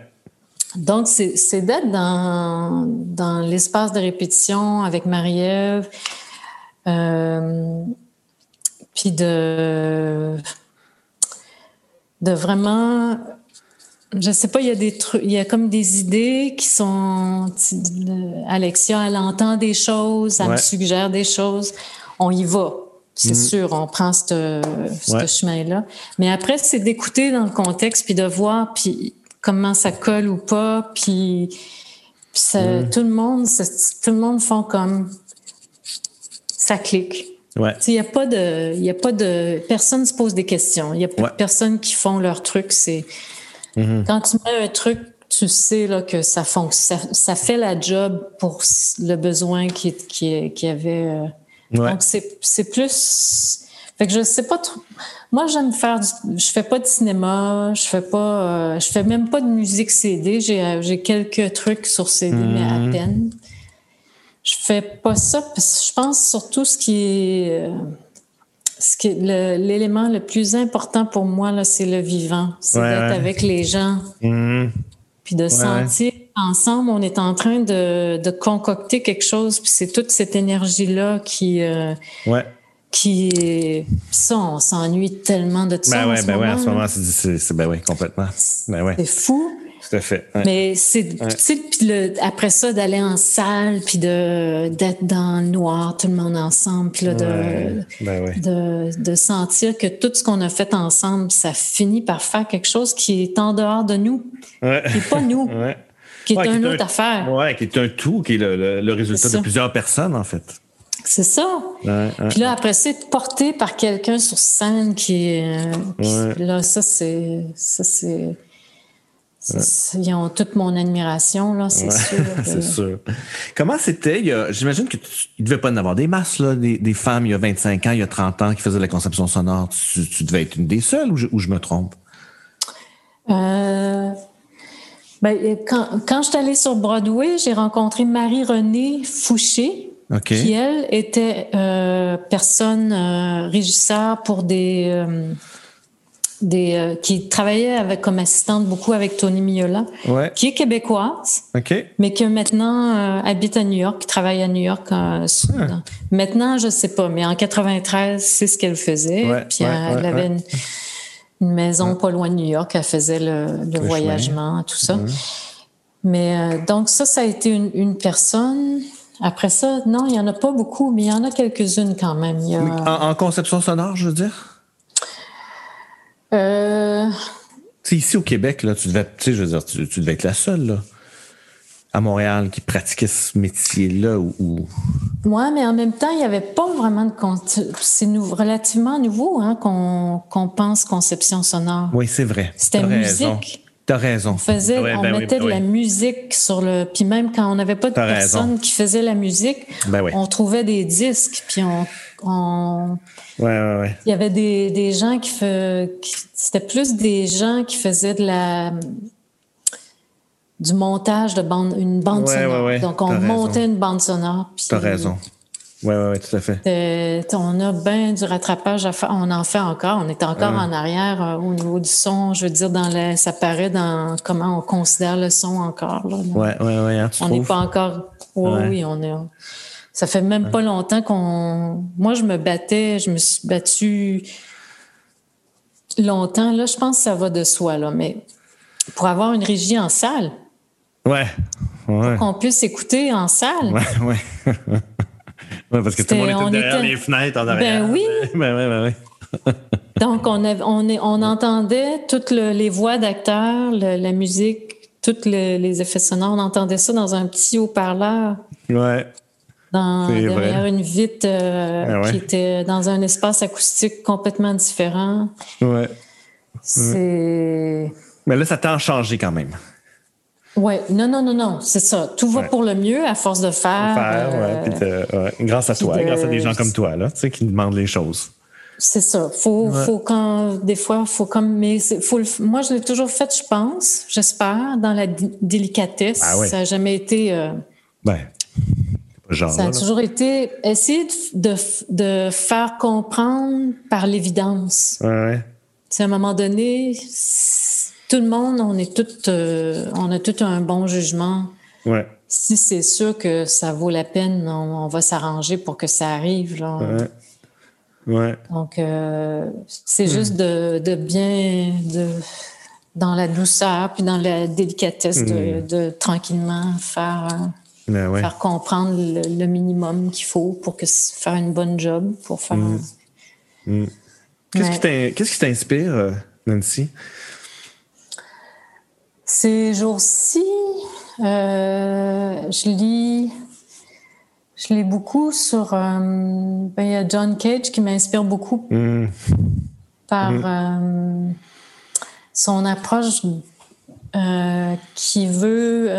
[SPEAKER 2] Donc, c'est d'être dans, dans l'espace de répétition avec Marie-Ève. Euh, puis de, de vraiment je sais pas, il y a des trucs, il y a comme des idées qui sont. Alexia, elle entend des choses, elle me suggère des choses. On y va. C'est mm. sûr, on prend ce chemin-là. Mais après, c'est d'écouter dans le contexte, puis de voir, puis comment ça colle ou pas, puis, mm. tout le monde, tout le monde font comme ça clique.
[SPEAKER 1] Ouais.
[SPEAKER 2] Il n'y a pas de, il a pas de, personne se pose des questions. Il n'y a pas
[SPEAKER 1] Ouais.
[SPEAKER 2] de personnes qui font leur truc. C'est
[SPEAKER 1] Mhm.
[SPEAKER 2] quand tu mets un truc, tu sais là que ça fonctionne, ça, ça fait la job pour le besoin qui qui, qui avait. euh,
[SPEAKER 1] Ouais.
[SPEAKER 2] Donc c'est c'est plus. Fait que je sais pas trop. Moi j'aime faire. Du, je fais pas de cinéma. Je fais pas. euh, je fais même pas de musique CD. J'ai euh, j'ai quelques trucs sur CD mais à peine. Je fais pas ça parce que je pense surtout ce qui est. euh, ce qui le- l'élément le plus important pour moi là, c'est le vivant, c'est
[SPEAKER 1] Ouais,
[SPEAKER 2] d'être
[SPEAKER 1] ouais.
[SPEAKER 2] avec les gens,
[SPEAKER 1] Mhm.
[SPEAKER 2] puis de sentir ensemble, on est en train de, de concocter quelque chose, puis c'est toute cette énergie-là qui, euh, qui est... Ça, on s'ennuie tellement de ça
[SPEAKER 1] Ben
[SPEAKER 2] en
[SPEAKER 1] ouais,
[SPEAKER 2] ce
[SPEAKER 1] ben en ce
[SPEAKER 2] là.
[SPEAKER 1] moment, c'est, ben ouais, complètement. Ben
[SPEAKER 2] C'est fou.
[SPEAKER 1] Tout à fait. Ouais.
[SPEAKER 2] Mais c'est, puis après ça, d'aller en salle, puis de, d'être dans le noir, tout le monde ensemble, puis là, de,
[SPEAKER 1] Ouais. Ben ouais.
[SPEAKER 2] de, de sentir que tout ce qu'on a fait ensemble, ça finit par faire quelque chose qui est en dehors de nous,
[SPEAKER 1] Ouais.
[SPEAKER 2] qui n'est pas nous,
[SPEAKER 1] Ouais.
[SPEAKER 2] qui est
[SPEAKER 1] Ouais,
[SPEAKER 2] une
[SPEAKER 1] un-
[SPEAKER 2] autre affaire.
[SPEAKER 1] Ouais, qui est un tout, qui est le, le- le résultat de plusieurs personnes, en fait.
[SPEAKER 2] C'est ça.
[SPEAKER 1] Ouais, ouais.
[SPEAKER 2] Puis là, après, c'est porté par quelqu'un sur scène qui euh,
[SPEAKER 1] Ouais.
[SPEAKER 2] Là, ça, c'est. Ça, c'est. Ils ont toute mon admiration, là, c'est
[SPEAKER 1] Ouais,
[SPEAKER 2] sûr. que-
[SPEAKER 1] c'est sûr. Comment c'était? J'imagine qu'il ne devait pas en avoir des masses, là, des, des femmes il y a 25 ans, il y a 30 ans qui faisaient de la conception sonore. Tu, tu devais être une des seules ou je, ou je me trompe?
[SPEAKER 2] Euh, ben, quand, quand je suis allée sur Broadway, j'ai rencontré Marie-Renée Fouché, qui, elle, était euh, personne euh, régisseur pour des. Euh, des euh, qui travaillait avec, comme assistante beaucoup avec Tony Miola,
[SPEAKER 1] Ouais.
[SPEAKER 2] qui est québécoise. Mais qui maintenant euh, habite à New York, qui travaille à New York. euh,
[SPEAKER 1] Ah.
[SPEAKER 2] Maintenant, je sais pas, mais en 93, c'est ce qu'elle faisait.
[SPEAKER 1] Ouais,
[SPEAKER 2] Puis
[SPEAKER 1] ouais,
[SPEAKER 2] elle avait. Une, une maison pas loin de New York. Elle faisait le, voyagement, tout ça. Mais donc ça, ça a été une, une personne. Après ça, non, il y en a pas beaucoup, mais il y en a quelques-unes quand même. Il y a,
[SPEAKER 1] En, en conception sonore, je veux dire?
[SPEAKER 2] Euh,
[SPEAKER 1] Tu sais, ici au Québec, là, tu devais, tu sais, je veux dire, tu, tu devais être la seule, là, à Montréal, qui pratiquait ce métier-là ou. ou-
[SPEAKER 2] Ouais, mais en même temps, il n'y avait pas vraiment de. con- C'est nou- relativement nouveau hein, qu'on pense conception sonore.
[SPEAKER 1] Oui, c'est vrai.
[SPEAKER 2] C'était
[SPEAKER 1] raison.
[SPEAKER 2] musique.
[SPEAKER 1] T'as raison.
[SPEAKER 2] On faisait,
[SPEAKER 1] Ouais,
[SPEAKER 2] on
[SPEAKER 1] ben oui,
[SPEAKER 2] mettait
[SPEAKER 1] ben
[SPEAKER 2] de la
[SPEAKER 1] oui.
[SPEAKER 2] musique sur le. Puis même quand on n'avait pas de personne
[SPEAKER 1] raison.
[SPEAKER 2] qui faisait la musique,
[SPEAKER 1] Ben oui.
[SPEAKER 2] on trouvait des disques. Puis on, on-
[SPEAKER 1] Ouais, ouais, ouais.
[SPEAKER 2] il y avait des, des gens qui faisaient. C'était plus des gens qui faisaient de la du montage de bande, une bande
[SPEAKER 1] Ouais,
[SPEAKER 2] sonore.
[SPEAKER 1] ouais, ouais.
[SPEAKER 2] Donc on
[SPEAKER 1] raison.
[SPEAKER 2] montait une bande sonore.
[SPEAKER 1] T'as raison. Ouais, ouais, ouais, tout à fait.
[SPEAKER 2] euh, on a bien du rattrapage à faire. On en fait encore. On est encore en arrière euh, au niveau du son. Je veux dire, dans la, ça paraît dans comment on considère le son encore. Là,
[SPEAKER 1] Ouais, ouais, ouais, hein,
[SPEAKER 2] on n'est pas encore. Oui,
[SPEAKER 1] Ouais.
[SPEAKER 2] oui, on est. Ça fait même pas longtemps qu'on. Moi, je me battais. Je me suis battue longtemps. Là, je pense que ça va de soi là, mais pour avoir une régie en salle,
[SPEAKER 1] Ouais. Ouais.
[SPEAKER 2] qu'on puisse écouter en salle.
[SPEAKER 1] Ouais, ouais. ouais, parce que tout le monde était derrière
[SPEAKER 2] était-
[SPEAKER 1] les fenêtres en arrière.
[SPEAKER 2] Ben oui.
[SPEAKER 1] Ben ouais, ben ouais.
[SPEAKER 2] Donc, on, avait- on, est- on entendait toutes le- les voix d'acteurs, le- la musique, tous le- les effets sonores. On entendait ça dans un petit haut-parleur,
[SPEAKER 1] Ouais.
[SPEAKER 2] Dans, derrière
[SPEAKER 1] vrai.
[SPEAKER 2] une vitre euh,
[SPEAKER 1] Ah ouais.
[SPEAKER 2] qui était dans un espace acoustique complètement différent.
[SPEAKER 1] Ouais.
[SPEAKER 2] C'est.
[SPEAKER 1] Mais là, ça t'a changé quand même.
[SPEAKER 2] Ouais, non, non, non, non, c'est ça. Tout va
[SPEAKER 1] Ouais.
[SPEAKER 2] pour le mieux à force de faire.
[SPEAKER 1] Faire,
[SPEAKER 2] euh,
[SPEAKER 1] ouais, puis grâce à toi,
[SPEAKER 2] de-
[SPEAKER 1] grâce à des gens comme toi, là, tu sais, qui demandent les choses.
[SPEAKER 2] C'est ça. Faut,
[SPEAKER 1] Ouais.
[SPEAKER 2] faut quand, des fois, faut comme, mais faut le, moi, je l'ai toujours fait, je pense, j'espère, dans la délicatesse.
[SPEAKER 1] Ah ouais.
[SPEAKER 2] Ça n'a jamais été, euh,
[SPEAKER 1] Ben, genre.
[SPEAKER 2] ça a
[SPEAKER 1] là.
[SPEAKER 2] toujours été essayer de, de, de faire comprendre par l'évidence.
[SPEAKER 1] Ouais,
[SPEAKER 2] à un moment donné, tout le monde, on est tout, euh, on a tout un bon jugement.
[SPEAKER 1] Ouais.
[SPEAKER 2] Si c'est sûr que ça vaut la peine, on, on va s'arranger pour que ça arrive. Là.
[SPEAKER 1] Ouais. Ouais.
[SPEAKER 2] Donc, euh,
[SPEAKER 1] Hmm.
[SPEAKER 2] c'est juste de, de bien, de, dans la douceur, puis dans la délicatesse, de, de tranquillement faire, euh,
[SPEAKER 1] Ben ouais.
[SPEAKER 2] faire comprendre le, le minimum qu'il faut pour que, faire une bonne job, pour faire.
[SPEAKER 1] Qui t'in- qu'est-ce qui t'inspire, euh, Nancy?
[SPEAKER 2] Ces jours-ci, euh, je lis, Je lis beaucoup sur. Euh, ben, il y a John Cage qui m'inspire beaucoup mm. par mm. Euh, son approche qui veut.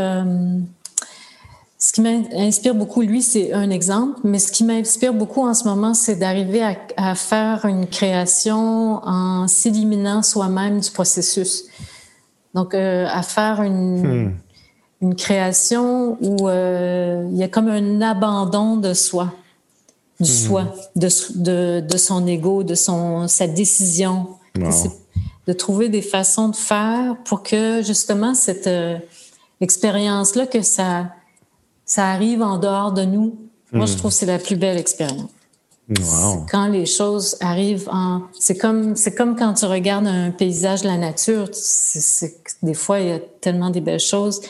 [SPEAKER 2] Ce qui m'inspire beaucoup, lui, c'est un exemple, mais ce qui m'inspire beaucoup en ce moment, c'est d'arriver à, faire une création en s'éliminant soi-même du processus. Donc, à faire une. Mm une création où euh, il y a comme un abandon de soi, du mhm. soi, de, de, son ego, de son, sa décision. De trouver des façons de faire pour que justement cette euh, expérience-là, que ça, ça arrive en dehors de nous. Moi, je mhm. trouve que c'est la plus belle expérience. Quand les choses arrivent en, c'est comme c'est comme quand tu regardes un paysage de la nature. des fois il y a tellement des belles choses,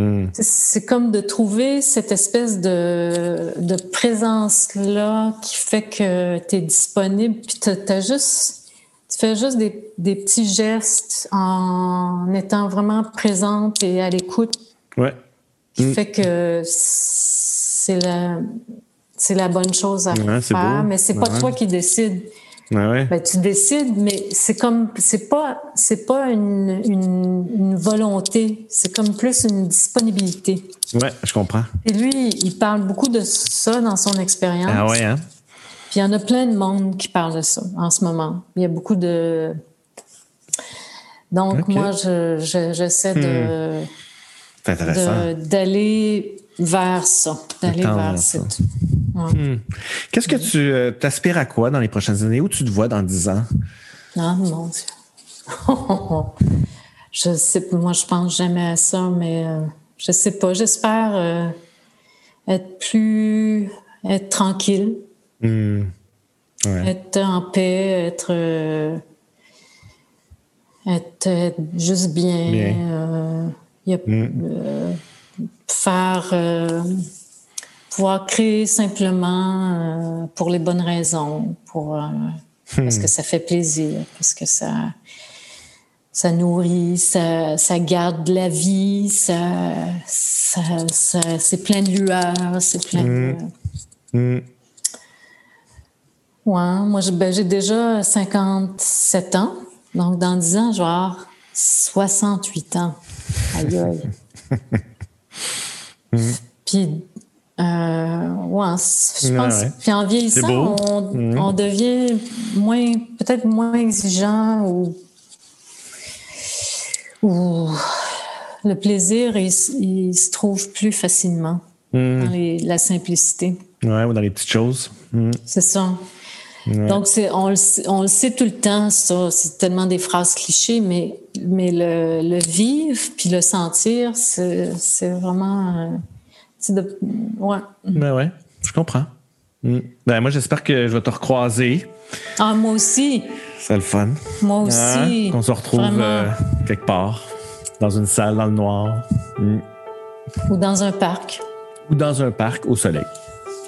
[SPEAKER 2] Hmm. C'est comme de trouver cette espèce de, présence-là qui fait que tu es disponible, puis tu juste, tu fais juste des, petits gestes en étant vraiment présente et à l'écoute.
[SPEAKER 1] Ouais.
[SPEAKER 2] Qui hmm. fait que c'est la, c'est la bonne chose à faire, mais c'est pas toi qui décides.
[SPEAKER 1] Ben,
[SPEAKER 2] tu décides, mais c'est comme c'est pas c'est pas une, une, volonté, c'est comme plus une disponibilité.
[SPEAKER 1] Ouais, je comprends.
[SPEAKER 2] Et lui, il parle beaucoup de ça dans son expérience.
[SPEAKER 1] Ah ouais, hein?
[SPEAKER 2] Puis il y en a plein de monde qui parle de ça en ce moment. Il y a beaucoup de. Donc moi, je, j'essaie de.
[SPEAKER 1] Hmm.
[SPEAKER 2] D'aller vers ça, d'aller vers cette.
[SPEAKER 1] Hmm. Qu'est-ce que tu euh, t'aspires à quoi dans les prochaines années? Où tu te vois dans 10 ans?
[SPEAKER 2] Ah, mon Dieu. je sais moi, je pense jamais à ça, mais euh, je sais pas. J'espère euh, être plus. être tranquille.
[SPEAKER 1] Hmm.
[SPEAKER 2] Être en paix, être. être, juste bien. Hmm. faire pouvoir créer simplement euh, pour les bonnes raisons, pour, euh, parce que ça fait plaisir, parce que ça, ça nourrit, ça, ça garde la vie, ça, ça, c'est plein de lueur, c'est plein de... Mmh. Mmh. Ouais, moi ben, j'ai déjà 57 ans, donc dans 10 ans, je vais avoir 68 ans. Aïe aïe. Mmh. Puis euh, ouais, je pense. Puis en vieillissant, mhm. on, devient moins, peut-être moins exigeant ou, ou le plaisir, il, se trouve plus facilement mhm. dans la simplicité.
[SPEAKER 1] Ouais, ou dans les petites choses.
[SPEAKER 2] Mhm. C'est ça. Donc, c'est, on, on, le sait tout le temps, ça. C'est tellement des phrases clichés, mais, mais le, le vivre puis le sentir, c'est, c'est vraiment. C'est de. Ouais.
[SPEAKER 1] Ben ouais, je comprends. Mm. Ben moi, j'espère que je vais te recroiser.
[SPEAKER 2] Ah, moi aussi.
[SPEAKER 1] C'est le fun.
[SPEAKER 2] Moi aussi.
[SPEAKER 1] Hein? Qu'on se retrouve euh, quelque part, dans une salle dans le noir. Mm.
[SPEAKER 2] Ou dans un parc.
[SPEAKER 1] Ou dans un parc au soleil.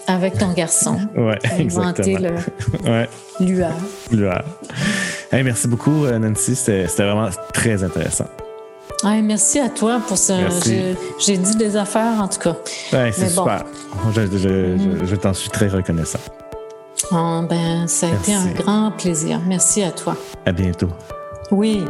[SPEAKER 2] Avec ton garçon.
[SPEAKER 1] ouais, exactement.
[SPEAKER 2] le ouais. lueur.
[SPEAKER 1] Lueur. Hey, merci beaucoup, euh, Nancy. C'était vraiment très intéressant
[SPEAKER 2] merci à toi pour ça. J'ai dit des affaires, en tout cas.
[SPEAKER 1] c'est super. Je, t'en suis très reconnaissant.
[SPEAKER 2] Oh, ben, ça a été un grand plaisir. Merci à toi.
[SPEAKER 1] À bientôt.
[SPEAKER 2] Oui.